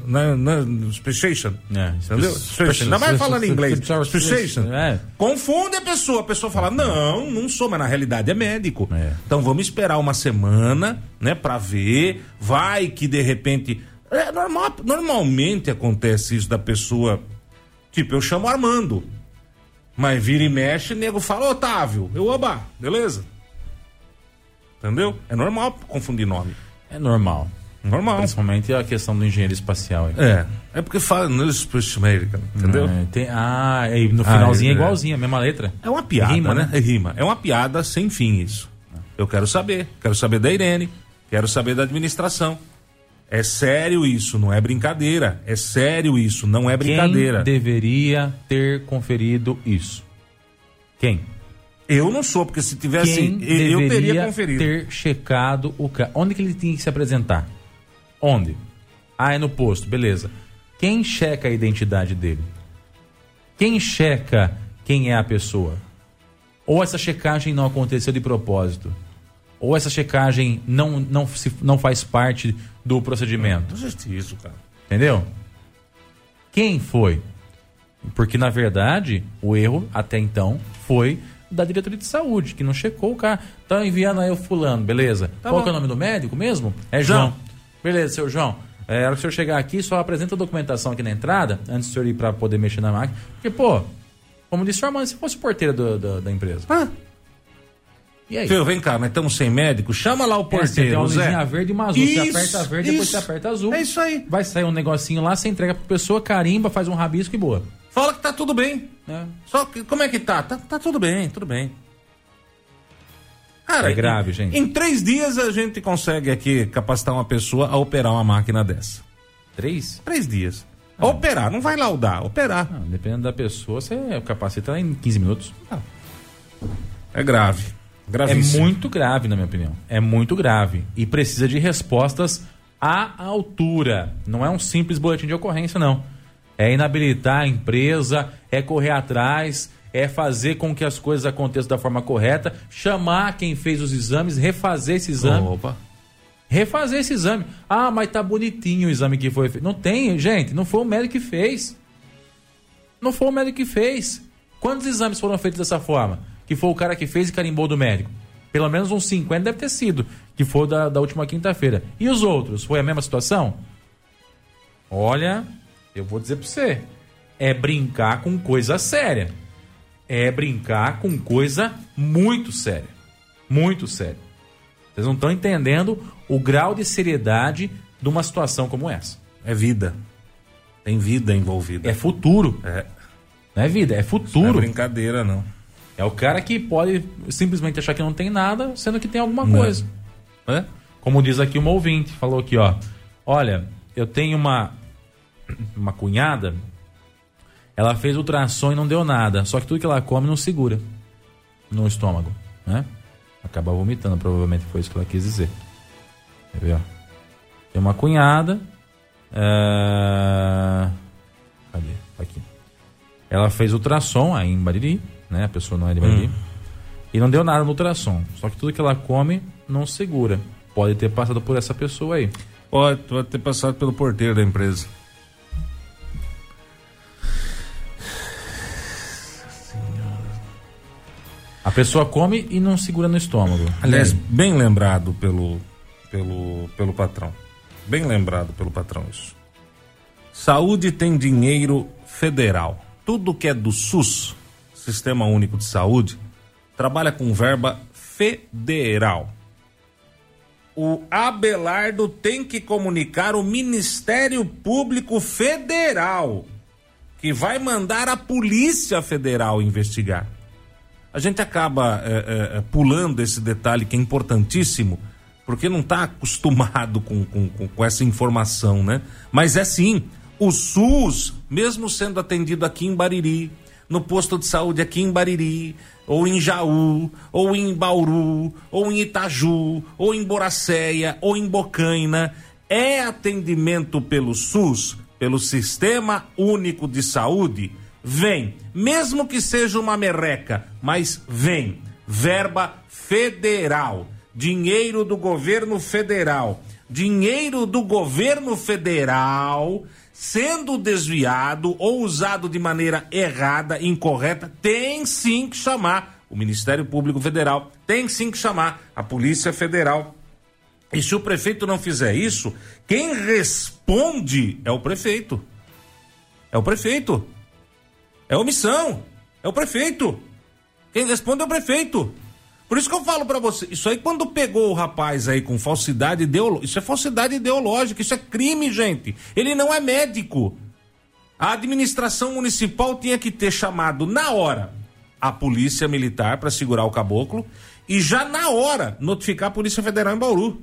na, na, Speciation. É, entendeu? Speciation. Ainda mais falando em inglês. Speciation. É. Confunde a pessoa. A pessoa fala: "Não, não sou", mas na realidade é médico. É. Então vamos esperar uma semana, né, para ver. Vai que de repente é normal, normalmente acontece isso da pessoa. Tipo, eu chamo Armando. Mas vira e mexe, nego fala, Otávio, eu oba, beleza? Entendeu? É normal confundir nome. É normal. Normal. Principalmente a questão do engenheiro espacial. É. É porque fala Space American, entendeu? É, tem, ah, e no finalzinho ah, é, é igualzinho, a mesma letra. É uma piada, rima, né? né? É rima. É uma piada sem fim isso. Eu quero saber. Quero saber da Irene. Quero saber da administração. É sério isso, não é brincadeira. É sério isso, não é brincadeira. Quem deveria ter conferido isso? Quem? Eu não sou, porque se tivesse. Quem eu teria conferido. ter checado o cara. Onde que ele tinha que se apresentar? Onde? Ah, é no posto, beleza. Quem checa a identidade dele? Quem checa quem é a pessoa? Ou essa checagem não aconteceu de propósito? Ou essa checagem não, não, se, não faz parte do procedimento? Não existe isso, cara. Entendeu? Quem foi? Porque, na verdade, o erro até então foi da diretoria de saúde, que não checou o cara. Tá enviando aí o fulano, beleza. Tá Qual é o nome do médico mesmo? É João. João. Beleza, seu João. É, hora que o senhor chegar aqui, só apresenta a documentação aqui na entrada, antes do senhor ir para poder mexer na máquina. Porque, pô, como disse o Armando, se fosse porteira do, do, da empresa. Ah, e aí? Filho, vem cá, mas estamos sem médico. Chama lá o porteiro. É, você tem uma luzinha verde e uma azul. Isso, você aperta verde, isso. depois você aperta azul. É isso aí. Vai sair um negocinho lá, você entrega pra pessoa, carimba, faz um rabisco e boa. Fala que tá tudo bem. É. Só que, como é que tá? tá? Tá tudo bem, tudo bem. Cara, é grave, gente. Em três dias a gente consegue aqui capacitar uma pessoa a operar uma máquina dessa. Três? Três dias. Ah. Operar, não vai laudar, operar. Ah, dependendo da pessoa, você capacita em 15 minutos. Ah. É grave. Gravíssimo. É muito grave, na minha opinião. É muito grave. E precisa de respostas à altura. Não é um simples boletim de ocorrência, não. É inabilitar a empresa, é correr atrás, é fazer com que as coisas aconteçam da forma correta, chamar quem fez os exames, refazer esse exame. Opa. Refazer esse exame. Ah, mas tá bonitinho o exame que foi feito. Não tem, gente, não foi o médico que fez. Não foi o médico que fez. Quantos exames foram feitos dessa forma? Que foi o cara que fez e carimbou do médico. Pelo menos uns 50 deve ter sido, que foi da, da última quinta-feira. E os outros? Foi a mesma situação? Olha, eu vou dizer pra você. É brincar com coisa séria. É brincar com coisa muito séria. Muito séria. Vocês não estão entendendo o grau de seriedade de uma situação como essa. É vida. Tem vida envolvida. É futuro. É. Não é vida, é futuro. Não é brincadeira, não. É o cara que pode simplesmente achar que não tem nada, sendo que tem alguma não. coisa. Né? Como diz aqui uma ouvinte, falou aqui, ó. Olha, eu tenho uma, uma cunhada, ela fez ultrassom e não deu nada. Só que tudo que ela come não segura no estômago, né? Acaba vomitando, provavelmente foi isso que ela quis dizer. Quer ver, ó? Tem uma cunhada. É... Cadê? Aqui. Ela fez ultrassom aí em Bariri né? A pessoa não é de hum. E não deu nada no ultrassom. Só que tudo que ela come não segura. Pode ter passado por essa pessoa aí. Pode, pode ter passado pelo porteiro da empresa. A pessoa come e não segura no estômago. Aliás, bem lembrado pelo, pelo, pelo patrão. Bem lembrado pelo patrão isso. Saúde tem dinheiro federal. Tudo que é do SUS Sistema Único de Saúde, trabalha com verba federal. O Abelardo tem que comunicar o Ministério Público Federal, que vai mandar a Polícia Federal investigar. A gente acaba é, é, pulando esse detalhe que é importantíssimo, porque não está acostumado com, com, com essa informação, né? Mas é sim, o SUS, mesmo sendo atendido aqui em Bariri, no posto de saúde aqui em Bariri, ou em Jaú, ou em Bauru, ou em Itaju, ou em Boracéia, ou em Bocaina, é atendimento pelo SUS, pelo Sistema Único de Saúde, vem, mesmo que seja uma merreca, mas vem, verba federal, dinheiro do governo federal, dinheiro do governo federal sendo desviado ou usado de maneira errada, incorreta, tem sim que chamar o Ministério Público Federal, tem sim que chamar a Polícia Federal. E se o prefeito não fizer isso, quem responde é o prefeito. É o prefeito. É omissão. É o prefeito. Quem responde é o prefeito. Por isso que eu falo para você, isso aí quando pegou o rapaz aí com falsidade ideológica, isso é falsidade ideológica, isso é crime, gente. Ele não é médico. A administração municipal tinha que ter chamado na hora a polícia militar para segurar o caboclo e já na hora notificar a Polícia Federal em Bauru.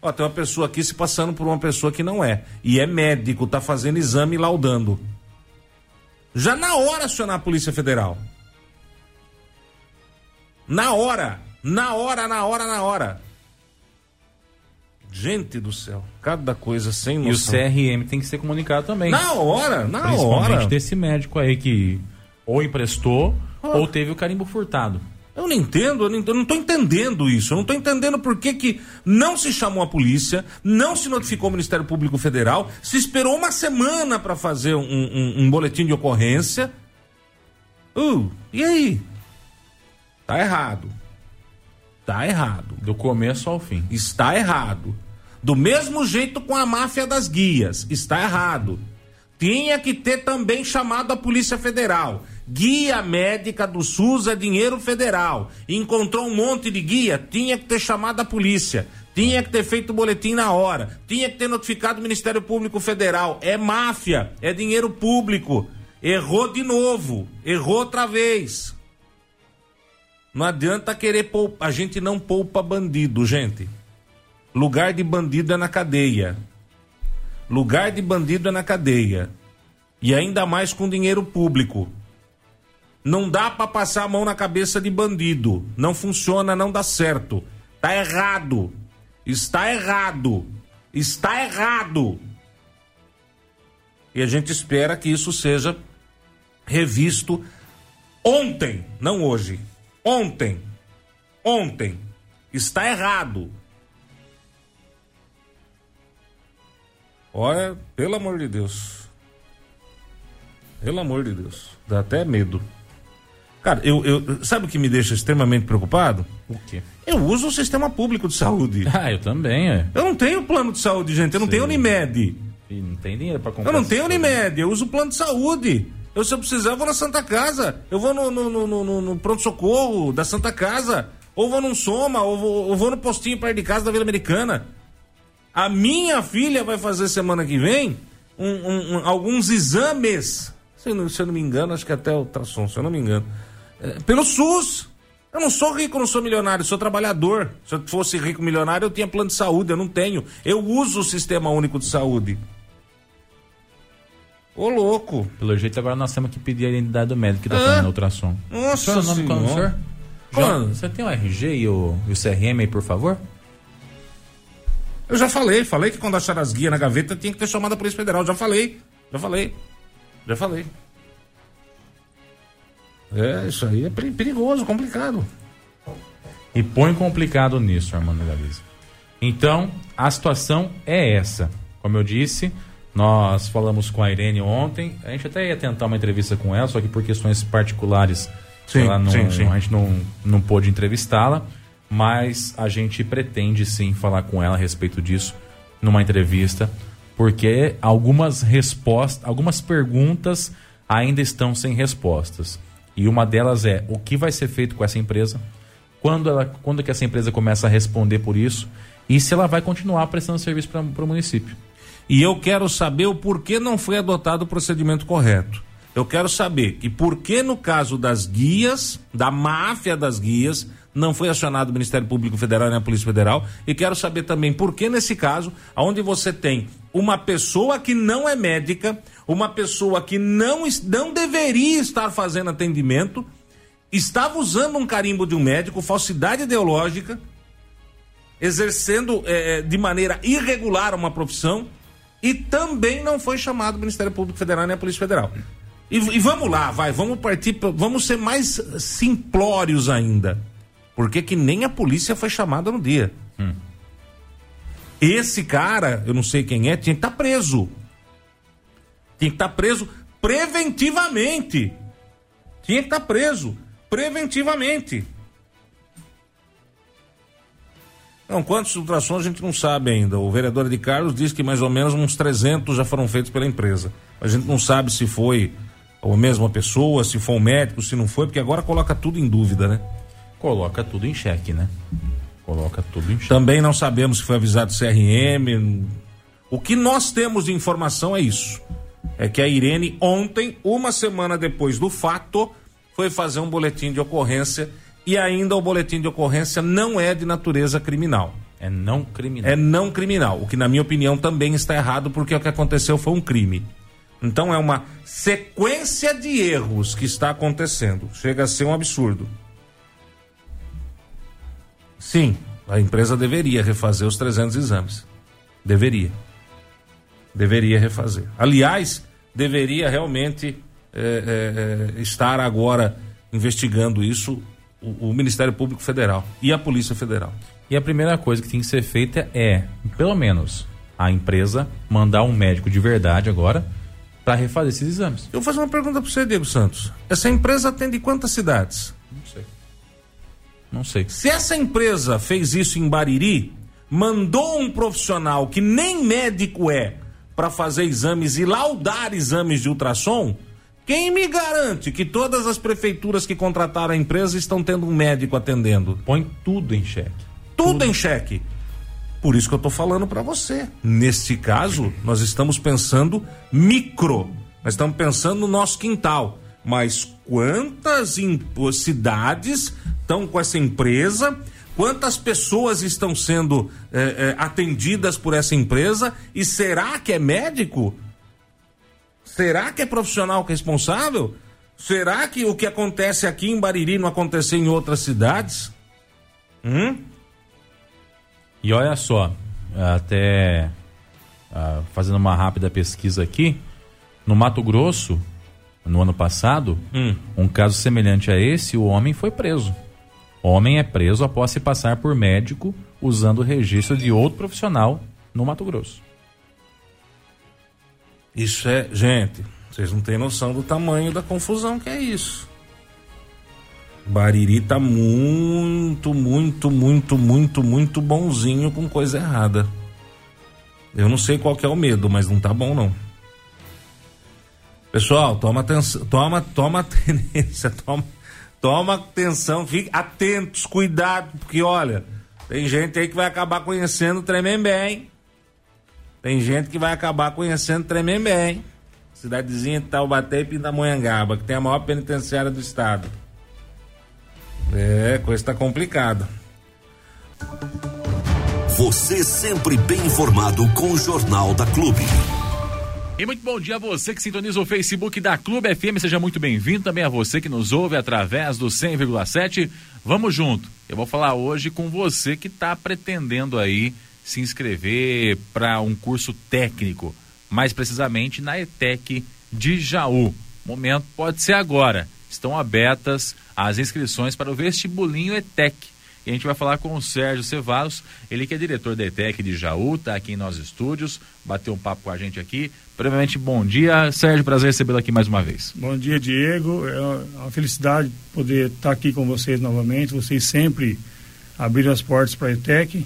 Ó, tem uma pessoa aqui se passando por uma pessoa que não é. E é médico, tá fazendo exame e laudando. Já na hora acionar a Polícia Federal. Na hora, na hora, na hora, na hora. Gente do céu, cada coisa sem noção. E o CRM tem que ser comunicado também. Na hora, na Principalmente hora. desse médico aí que ou emprestou oh. ou teve o carimbo furtado. Eu não entendo, eu não, eu não tô entendendo isso. Eu não tô entendendo por que, que não se chamou a polícia, não se notificou o Ministério Público Federal, se esperou uma semana para fazer um, um, um, boletim de ocorrência. Uh, e aí? Tá errado. Tá errado. Do começo ao fim. Está errado. Do mesmo jeito com a máfia das guias. Está errado. Tinha que ter também chamado a Polícia Federal. Guia médica do SUS é dinheiro federal. Encontrou um monte de guia, tinha que ter chamado a polícia. Tinha que ter feito o boletim na hora. Tinha que ter notificado o Ministério Público Federal. É máfia, é dinheiro público. Errou de novo. Errou outra vez. Não adianta querer poupar. A gente não poupa bandido, gente. Lugar de bandido é na cadeia. Lugar de bandido é na cadeia. E ainda mais com dinheiro público. Não dá para passar a mão na cabeça de bandido. Não funciona, não dá certo. Tá errado. Está errado. Está errado. E a gente espera que isso seja revisto ontem, não hoje. Ontem. Ontem. Está errado. Olha, pelo amor de Deus. Pelo amor de Deus. Dá até medo. Cara, eu, eu, sabe o que me deixa extremamente preocupado? O quê? Eu uso o sistema público de saúde. Ah, eu também, é. Eu não tenho plano de saúde, gente. Eu não Sim. tenho Unimed. E não tem dinheiro pra comprar. Eu não tenho Unimed. Eu uso plano de saúde. Eu, se eu precisar, eu vou na Santa Casa. Eu vou no, no, no, no, pronto-socorro da Santa Casa. Ou vou num Soma, ou vou, ou vou no postinho perto de casa da Vila Americana. A minha filha vai fazer semana que vem um, um, um, alguns exames. Se eu, não, se eu não me engano, acho que até ultrassom, se eu não me engano. É, pelo SUS. Eu não sou rico, não sou milionário, sou trabalhador. Se eu fosse rico milionário, eu tinha plano de saúde, eu não tenho. Eu uso o sistema único de saúde. Ô, louco. Pelo jeito, agora nós temos que pedir a identidade do médico que tá fazendo ultrassom. Nossa Qual é o nome senhor? Quando? Você tem o RG e o, e o CRM aí, por favor? Eu já falei, falei que quando achar as guias na gaveta tinha que ter chamado a Polícia Federal. Já falei, já falei, já falei. É, isso aí é perigoso, complicado. E põe complicado nisso, Armando Galiza. Então, a situação é essa. Como eu disse, nós falamos com a Irene ontem. A gente até ia tentar uma entrevista com ela, só que por questões particulares Sim, ela não, sim, sim. a gente não, não pôde entrevistá-la, mas a gente pretende sim falar com ela a respeito disso numa entrevista, porque algumas respostas, algumas perguntas ainda estão sem respostas. E uma delas é o que vai ser feito com essa empresa? Quando ela, quando que essa empresa começa a responder por isso? E se ela vai continuar prestando serviço para o município? E eu quero saber o porquê não foi adotado o procedimento correto. Eu quero saber que por que no caso das guias, da máfia das guias, não foi acionado o Ministério Público Federal nem a Polícia Federal. E quero saber também por que nesse caso, onde você tem uma pessoa que não é médica, uma pessoa que não, não deveria estar fazendo atendimento, estava usando um carimbo de um médico, falsidade ideológica, exercendo é, de maneira irregular uma profissão e também não foi chamado o Ministério Público Federal nem a Polícia Federal. E, e vamos lá, vai, vamos partir, vamos ser mais simplórios ainda. Porque que nem a polícia foi chamada no dia. Hum. Esse cara, eu não sei quem é, tinha que estar tá preso. Tinha que estar tá preso preventivamente. Tinha que estar tá preso preventivamente. Não, quantos ultrassons a gente não sabe ainda. O vereador de Carlos diz que mais ou menos uns 300 já foram feitos pela empresa. A gente não sabe se foi a mesma pessoa, se foi um médico, se não foi, porque agora coloca tudo em dúvida, né? Coloca tudo em xeque, né? Coloca tudo em xeque. Também não sabemos se foi avisado CRM. O que nós temos de informação é isso. É que a Irene, ontem, uma semana depois do fato, foi fazer um boletim de ocorrência e ainda o boletim de ocorrência não é de natureza criminal. É não criminal. É não criminal, o que na minha opinião também está errado porque o que aconteceu foi um crime. Então é uma sequência de erros que está acontecendo. Chega a ser um absurdo. Sim, a empresa deveria refazer os 300 exames. Deveria. Deveria refazer. Aliás, deveria realmente é, é, estar agora investigando isso o, o Ministério Público Federal e a Polícia Federal. E a primeira coisa que tem que ser feita é, pelo menos, a empresa mandar um médico de verdade agora para refazer esses exames. Eu vou fazer uma pergunta para você, Diego Santos. Essa empresa atende quantas cidades? Não sei. Não sei. Se essa empresa fez isso em Bariri, mandou um profissional que nem médico é para fazer exames e laudar exames de ultrassom, quem me garante que todas as prefeituras que contrataram a empresa estão tendo um médico atendendo? Põe tudo em xeque. Tudo, tudo. em xeque. Por isso que eu estou falando para você. Neste caso, nós estamos pensando micro. Nós estamos pensando no nosso quintal. Mas quantas cidades estão com essa empresa? Quantas pessoas estão sendo é, é, atendidas por essa empresa? E será que é médico? Será que é profissional responsável? Será que o que acontece aqui em Bariri não aconteceu em outras cidades? Hum? E olha só, até uh, fazendo uma rápida pesquisa aqui, no Mato Grosso, no ano passado, hum. um caso semelhante a esse, o homem foi preso. O homem é preso após se passar por médico usando o registro de outro profissional no Mato Grosso. Isso é, gente, vocês não têm noção do tamanho da confusão que é isso. Bariri tá muito, muito, muito, muito, muito bonzinho com coisa errada. Eu não sei qual é o medo, mas não tá bom não. Pessoal, toma atenção, toma, toma tendência, toma, toma atenção, fique atentos, cuidado, porque olha, tem gente aí que vai acabar conhecendo o Tremembé, hein? Tem gente que vai acabar conhecendo Tremembé, hein? Cidadezinha de Taubaté e Pindamonhangaba, que tem a maior penitenciária do estado. É, coisa tá complicada. Você sempre bem informado com o Jornal da Clube. E muito bom dia a você que sintoniza o Facebook da Clube FM, seja muito bem-vindo. Também a você que nos ouve através do 100,7. Vamos junto. Eu vou falar hoje com você que está pretendendo aí se inscrever para um curso técnico, mais precisamente na ETEC de Jaú. Momento pode ser agora. Estão abertas as inscrições para o vestibulinho ETEC. E a gente vai falar com o Sérgio Cevalos, ele que é diretor da ETEC de Jaú, tá aqui em nossos estúdios, bateu um papo com a gente aqui. Primeiramente, bom dia, Sérgio, prazer recebê-lo aqui mais uma vez. Bom dia, Diego. É uma felicidade poder estar aqui com vocês novamente. Vocês sempre abriram as portas para a ETEC.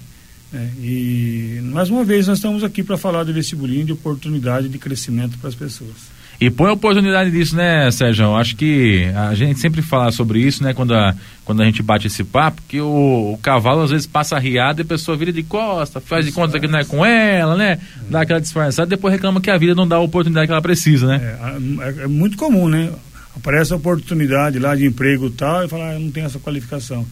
Né? E mais uma vez nós estamos aqui para falar do vestibulinho de oportunidade de crescimento para as pessoas. E põe a oportunidade disso, né, Sérgio? Acho que a gente sempre fala sobre isso, né, quando a, quando a gente bate esse papo, que o, o cavalo às vezes passa riado e a pessoa vira de costa, faz de conta que não é com ela, né? Dá aquela disfarçada, depois reclama que a vida não dá a oportunidade que ela precisa, né? É, é, é muito comum, né? Aparece a oportunidade lá de emprego e tal, e fala, ah, eu não tenho essa qualificação.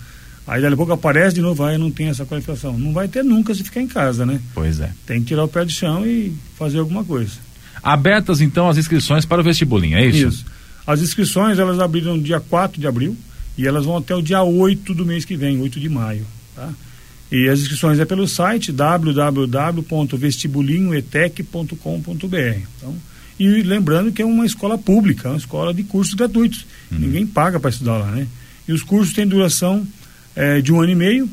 Aí daqui a pouco aparece de novo, aí ah, não tem essa qualificação. Não vai ter nunca se ficar em casa, né? Pois é. Tem que tirar o pé do chão e fazer alguma coisa. Abertas então as inscrições para o vestibulinho, é isso? Isso. As inscrições elas abriram no dia 4 de abril e elas vão até o dia 8 do mês que vem, 8 de maio. Tá? E as inscrições é pelo site www.vestibulinhoetec.com.br. Então, e lembrando que é uma escola pública, uma escola de cursos gratuitos. Uhum. Ninguém paga para estudar lá, né? E os cursos têm duração é, de um ano e meio,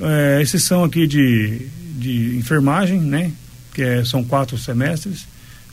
é, exceção aqui de, de enfermagem, né? Que é, são quatro semestres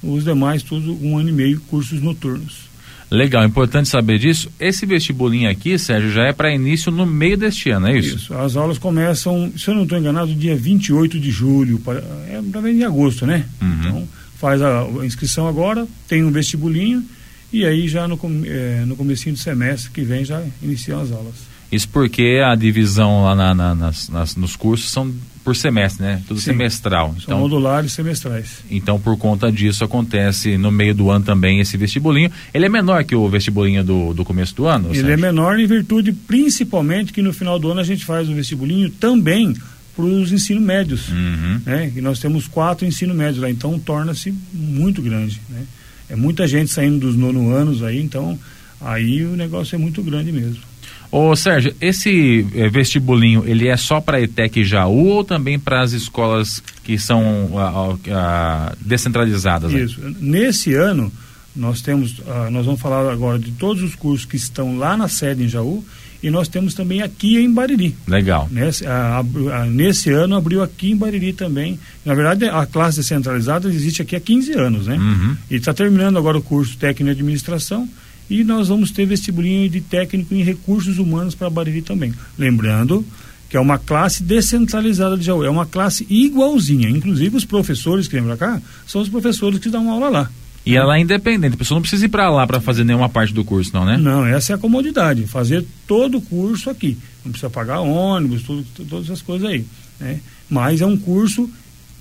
os demais tudo um ano e meio cursos noturnos. Legal, importante saber disso. Esse vestibulinho aqui, Sérgio, já é para início no meio deste ano, é isso? Isso. As aulas começam, se eu não estou enganado, dia 28 de julho, é também de agosto, né? Uhum. Então, faz a, a, inscrição agora, tem um vestibulinho e aí já no, é, no comecinho do semestre que vem já iniciam as aulas. Isso porque a divisão lá na, na, nas, nas, nos cursos são por semestre, né? Tudo Sim, semestral. São então, modulares semestrais. Então, por conta disso, acontece no meio do ano também esse vestibulinho. Ele é menor que o vestibulinho do, do começo do ano? Ele Sérgio? é menor em virtude, principalmente, que no final do ano a gente faz o vestibulinho também para os ensino médios. Uhum. Né? E nós temos quatro ensino médios lá, então torna-se muito grande. Né? É muita gente saindo dos nono anos aí, então aí o negócio é muito grande mesmo. Ô Sérgio, esse é, vestibulinho, ele é só para a ETEC Jaú ou também para as escolas que são a, a, descentralizadas? Isso. Nesse ano, nós temos, uh, nós vamos falar agora de todos os cursos que estão lá na sede em Jaú e nós temos também aqui em Bariri. Legal. Nesse, uh, nesse ano abriu aqui em Bariri também. Na verdade, a classe descentralizada existe aqui há 15 anos, né? Uhum. E está terminando agora o curso técnico de administração e nós vamos ter vestibulinho de técnico em recursos humanos para Bariri também. Lembrando que é uma classe descentralizada de Jaú, é uma classe igualzinha. Inclusive os professores que vêm para cá são os professores que dão aula lá. E ela é independente, a pessoa não precisa ir para lá para fazer nenhuma parte do curso, não, né? Não, essa é a comodidade, fazer todo o curso aqui. Não precisa pagar ônibus, tudo, todas essas coisas aí. Né? Mas é um curso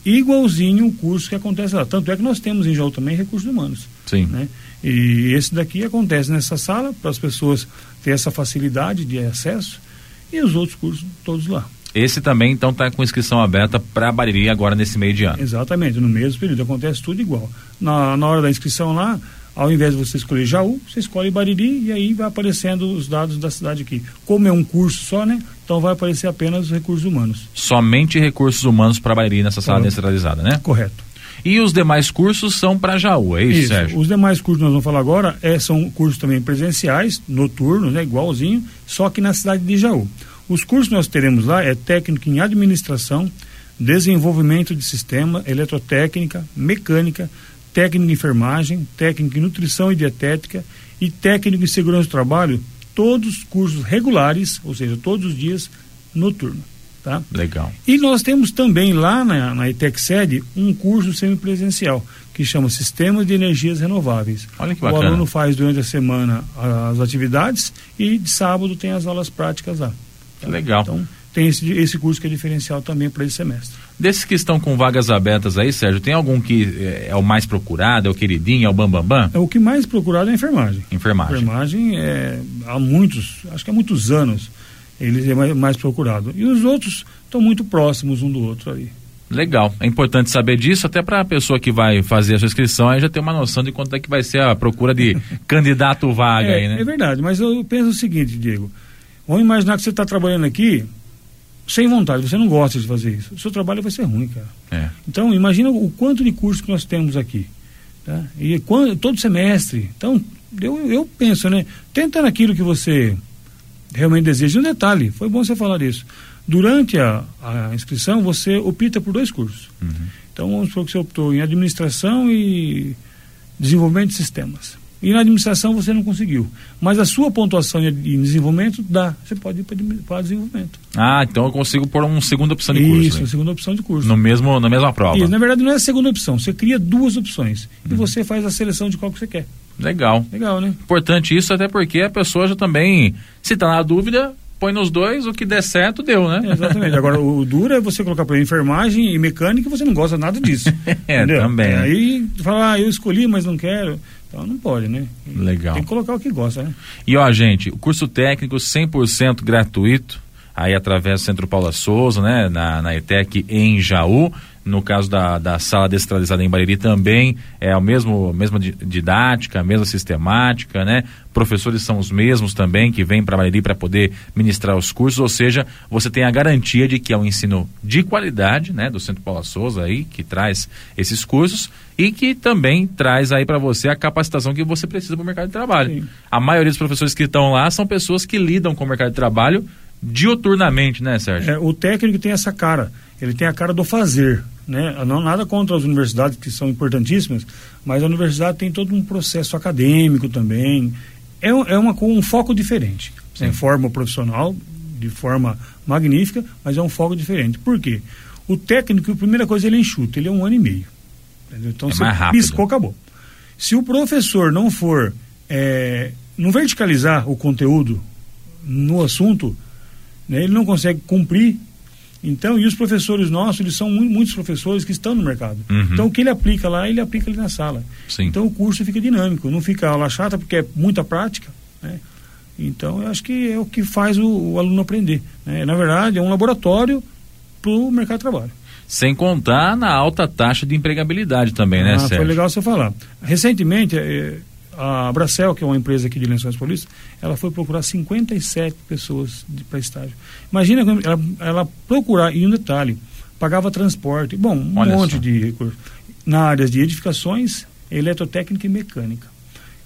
igualzinho o curso que acontece lá. Tanto é que nós temos em Jaú também recursos humanos. Sim. Né? E esse daqui acontece nessa sala para as pessoas terem essa facilidade de acesso e os outros cursos todos lá. Esse também, então, está com inscrição aberta para Bariri agora nesse meio de ano. Exatamente, no mesmo período. Acontece tudo igual. Na, na hora da inscrição lá, ao invés de você escolher Jaú, você escolhe Bariri e aí vai aparecendo os dados da cidade aqui. Como é um curso só, né? Então vai aparecer apenas os recursos humanos. Somente recursos humanos para Bariri nessa sala Correto. descentralizada, né? Correto. E os demais cursos são para Jaú, é isso, isso, Sérgio? Os demais cursos que nós vamos falar agora é, são cursos também presenciais, noturnos, né, igualzinho, só que na cidade de Jaú. Os cursos que nós teremos lá é técnico em administração, desenvolvimento de sistema, eletrotécnica, mecânica, técnico em enfermagem, técnico em nutrição e dietética e técnico em segurança do trabalho, todos cursos regulares, ou seja, todos os dias noturno. Tá? Legal. E nós temos também lá na, na ITEC sede um curso semipresencial que chama Sistemas de Energias Renováveis. Olha que bacana. O aluno faz durante a semana as atividades e de sábado tem as aulas práticas lá. Tá? Legal. Então tem esse, esse curso que é diferencial também para esse semestre. Desses que estão com vagas abertas aí, Sérgio, tem algum que é, é o mais procurado, é o queridinho, é o bambambam? Bam, bam? É o que mais procurado é a enfermagem. Enfermagem. Enfermagem é, há muitos, acho que há muitos anos ele é mais, mais procurado. E os outros estão muito próximos um do outro aí. Legal, é importante saber disso, até para a pessoa que vai fazer a sua inscrição aí já ter uma noção de quanto é que vai ser a procura de candidato vaga é, aí, né? É verdade, mas eu penso o seguinte, Diego. Vamos imaginar que você está trabalhando aqui sem vontade, você não gosta de fazer isso. O seu trabalho vai ser ruim, cara. É. Então, imagina o quanto de curso que nós temos aqui. Tá? E quando, todo semestre. Então, eu, eu penso, né? Tenta naquilo que você realmente deseja. Um detalhe, foi bom você falar disso. Durante a, a inscrição, você opta por dois cursos. Uhum. Então, vamos supor que você optou em administração e desenvolvimento de sistemas. E na administração você não conseguiu. Mas a sua pontuação em desenvolvimento dá. Você pode ir para desenvolvimento. Ah, então eu consigo pôr uma segunda opção de Isso, curso. Isso, uma segunda opção de curso. No mesmo, na mesma prova. Isso, na verdade não é a segunda opção. Você cria duas opções. Uhum. E você faz a seleção de qual que você quer. Legal. Legal, né? Importante isso, até porque a pessoa já também, se está na dúvida, põe nos dois, o que der certo, deu, né? exatamente. Agora, o duro é você colocar para enfermagem e mecânica e você não gosta nada disso. é, entendeu? também. Aí fala, ah, eu escolhi, mas não quero. Então não pode, né? Legal. Tem que colocar o que gosta, né? E ó, gente, o curso técnico 100% gratuito, aí através do Centro Paula Souza, né? Na, na ETEC em Jaú. No caso da, da sala descentralizada em Bariri também é a mesmo, mesma didática, a mesma sistemática, né? Professores são os mesmos também que vêm para Bariri para poder ministrar os cursos, ou seja, você tem a garantia de que é um ensino de qualidade, né? Do Centro Paula Souza aí, que traz esses cursos e que também traz aí para você a capacitação que você precisa para o mercado de trabalho. Sim. A maioria dos professores que estão lá são pessoas que lidam com o mercado de trabalho dioturnamente, né, Sérgio? É, o técnico tem essa cara, ele tem a cara do fazer né? Não nada contra as universidades que são importantíssimas, mas a universidade tem todo um processo acadêmico também. É, é uma com um foco diferente. Sim. É forma profissional de forma magnífica, mas é um foco diferente. Por quê? O técnico, a primeira coisa, ele é enxuto, ele é um ano e meio. Entendeu? Então é você piscou, acabou. Se o professor não for, é, não verticalizar o conteúdo no assunto, né, ele não consegue cumprir então, e os professores nossos, eles são muitos professores que estão no mercado. Uhum. Então, o que ele aplica lá, ele aplica ali na sala. Sim. Então, o curso fica dinâmico, não fica aula chata, porque é muita prática. Né? Então, eu acho que é o que faz o, o aluno aprender. Né? Na verdade, é um laboratório para o mercado de trabalho. Sem contar na alta taxa de empregabilidade também, né, ah, Sérgio? Foi legal você falar. Recentemente, eh, a Bracel, que é uma empresa aqui de Lençóis Paulista, ela foi procurar 57 pessoas para estágio. Imagina ela, ela procurar, e um detalhe, pagava transporte, bom, um Olha monte só. de recursos. Na área de edificações, eletrotécnica e mecânica.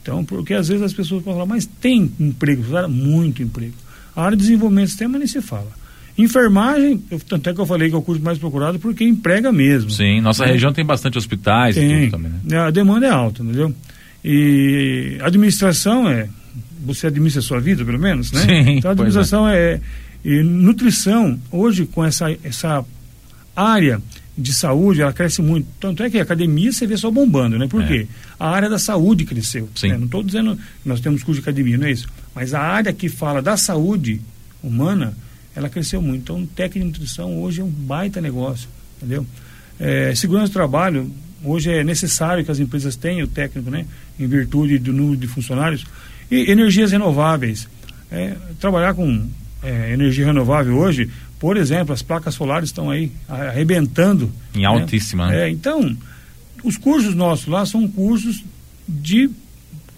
Então, porque às vezes as pessoas falar, mas tem emprego, muito emprego. A área de desenvolvimento do sistema nem se fala. Enfermagem, eu, tanto é que eu falei que é o curso mais procurado porque emprega mesmo. Sim, nossa né? região tem bastante hospitais tem, e tudo também, né? A demanda é alta, entendeu? E administração é. Você administra a sua vida, pelo menos, né? Sim, então, a administração é. é. E nutrição, hoje, com essa, essa área de saúde, ela cresce muito. Tanto é que a academia você vê só bombando, né? Por é. quê? A área da saúde cresceu. Sim. Né? Não estou dizendo que nós temos curso de academia, não é isso? Mas a área que fala da saúde humana, ela cresceu muito. Então, técnico de nutrição hoje é um baita negócio, entendeu? É, segurança do trabalho, hoje é necessário que as empresas tenham o técnico, né? Em virtude do número de funcionários. E energias renováveis. É, trabalhar com é, energia renovável hoje, por exemplo, as placas solares estão aí arrebentando. Em né? altíssima. Né? É, então, os cursos nossos lá são cursos de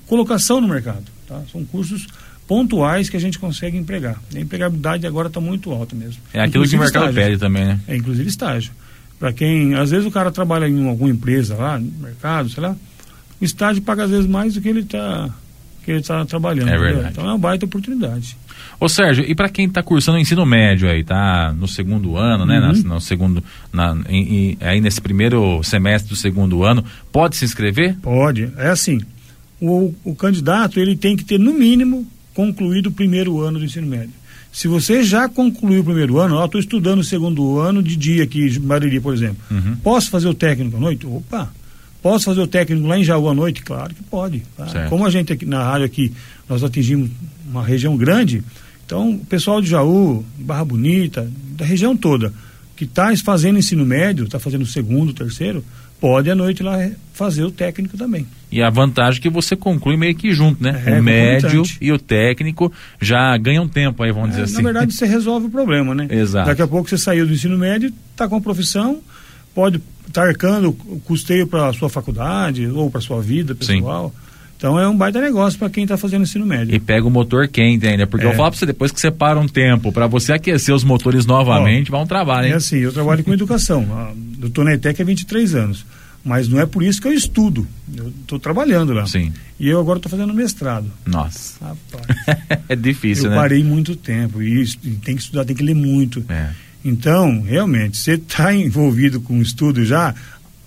colocação no mercado. Tá? São cursos pontuais que a gente consegue empregar. A empregabilidade agora está muito alta mesmo. É aquilo inclusive que o mercado estágio. pede também, né? É, inclusive estágio. Para quem, às vezes o cara trabalha em alguma empresa lá, no mercado, sei lá, o estágio paga às vezes mais do que ele está que ele está trabalhando. É verdade. Então é uma baita oportunidade. Ô Sérgio, e para quem está cursando ensino médio aí, tá no segundo ano, né? Uhum. Na, no segundo, na, em, em, aí nesse primeiro semestre do segundo ano, pode se inscrever? Pode. É assim, o, o candidato ele tem que ter no mínimo concluído o primeiro ano do ensino médio. Se você já concluiu o primeiro ano, eu estou estudando o segundo ano de dia aqui em Bariri, por exemplo. Uhum. Posso fazer o técnico à noite? Opa, Posso fazer o técnico lá em Jaú à noite? Claro que pode. Tá? Como a gente aqui na rádio aqui, nós atingimos uma região grande, então o pessoal de Jaú, Barra Bonita, da região toda, que está fazendo ensino médio, está fazendo o segundo, terceiro, pode à noite lá fazer o técnico também. E a vantagem é que você conclui meio que junto, né? É, o médio e o técnico já ganham tempo aí, vamos é, dizer assim. Na verdade, você resolve o problema, né? Exato. Daqui a pouco você saiu do ensino médio, está com a profissão, pode estar tá arcando o custeio para a sua faculdade ou para a sua vida pessoal. Sim. Então é um baita negócio para quem está fazando ensino médio. E pega o motor quente ainda, porque é. eu falo para você, depois que você para um tempo para você aquecer os motores novamente, Ó, vai um trabalho, hein? É assim, eu trabalho com educação. Eu estou na ETEC há 23 anos. Mas não é por isso que eu estudo. Eu estou trabalhando lá. Sim. E eu agora estou fazendo mestrado. Nossa. Rapaz. é difícil, eu né? parei muito tempo e, e tem que estudar, tem que ler muito. É. Então, realmente, você está envolvido com o estudo já,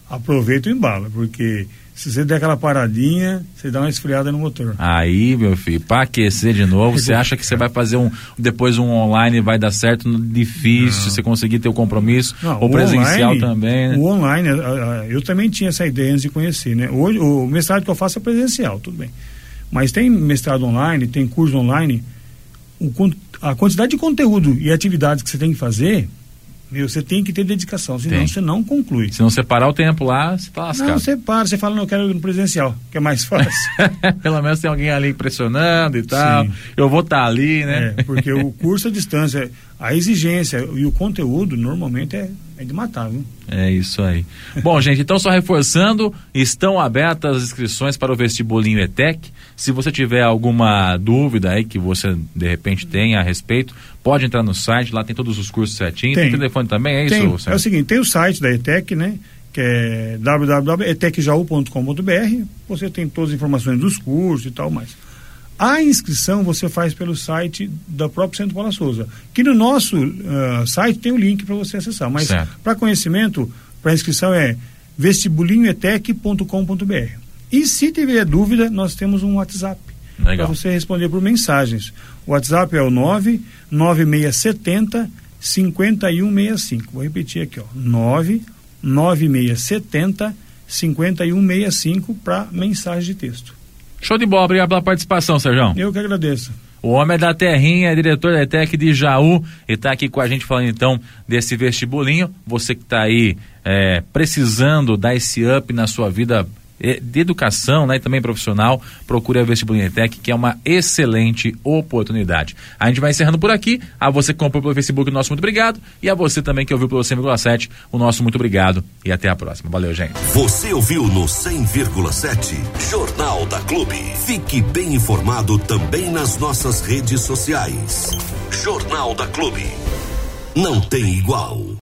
aproveita o embalo, porque se você der aquela paradinha, você dá uma esfriada no motor. Aí, meu filho, para aquecer de novo, você acha que você vai fazer um depois um online vai dar certo? Difícil Não. você conseguir ter o compromisso. Não, ou o presencial online- também, né? O online, eu também tinha essa ideia antes de conhecer, né? Hoje, o mestrado que eu faço é presencial, tudo bem. Mas tem mestrado online, tem curso online, o a quantidade de conteúdo e atividades que você tem que fazer, meu, você tem que ter dedicação, senão Tem. você não conclui. Se não separar o tempo lá, você tá lascado. Não, você para, você fala, não, eu quero ir no presencial, que é mais fácil. Pelo menos tem alguém ali impressionando e tal. Sim. Eu vou estar ali, né? É, porque o curso à distância, a exigência e o conteúdo normalmente é, é de matar, viu? É isso aí. Bom, gente, então só reforçando, estão abertas as inscrições para o vestibulinho ETEC. Se você tiver alguma dúvida aí que você de repente tenha a respeito, pode entrar no site, lá tem todos os cursos certinho. Tem, Tem. telefone também, é Tem, isso, é o seguinte, tem o site da ETEC, né? Que é www.etecjaú.com.br. Você tem todas as informações dos cursos e tal mais. A inscrição você faz pelo site da própria Centro Paula Souza. Que no nosso ah, site tem o link para você acessar. Mas para conhecimento, para inscrição é vestibulinhoetec.com.br. E se tiver dúvida, nós temos um WhatsApp. Para você responder por mensagens. O WhatsApp é o 99670 5165. Vou repetir aqui, ó. 99670 5165 para mensagem de texto. Show de bola, obrigado pela participação, Sérgio. Eu que agradeço. O homem é da terrinha, é diretor da ETEC de Jaú e está aqui com a gente falando então desse vestibulinho. Você que está aí é, precisando dar esse up na sua vida de educação né, e também profissional, procure a Vestibulinho ETEC, que é uma excelente oportunidade. A gente vai encerrando por aqui. A você que comprou pelo Facebook, o nosso muito obrigado. E a você também que ouviu pelo 100,7, o nosso muito obrigado. E até a próxima. Valeu, gente. Você ouviu no 100,7 Jornal da Clube. Fique bem informado também nas nossas redes sociais. Jornal da Clube. Não tem igual.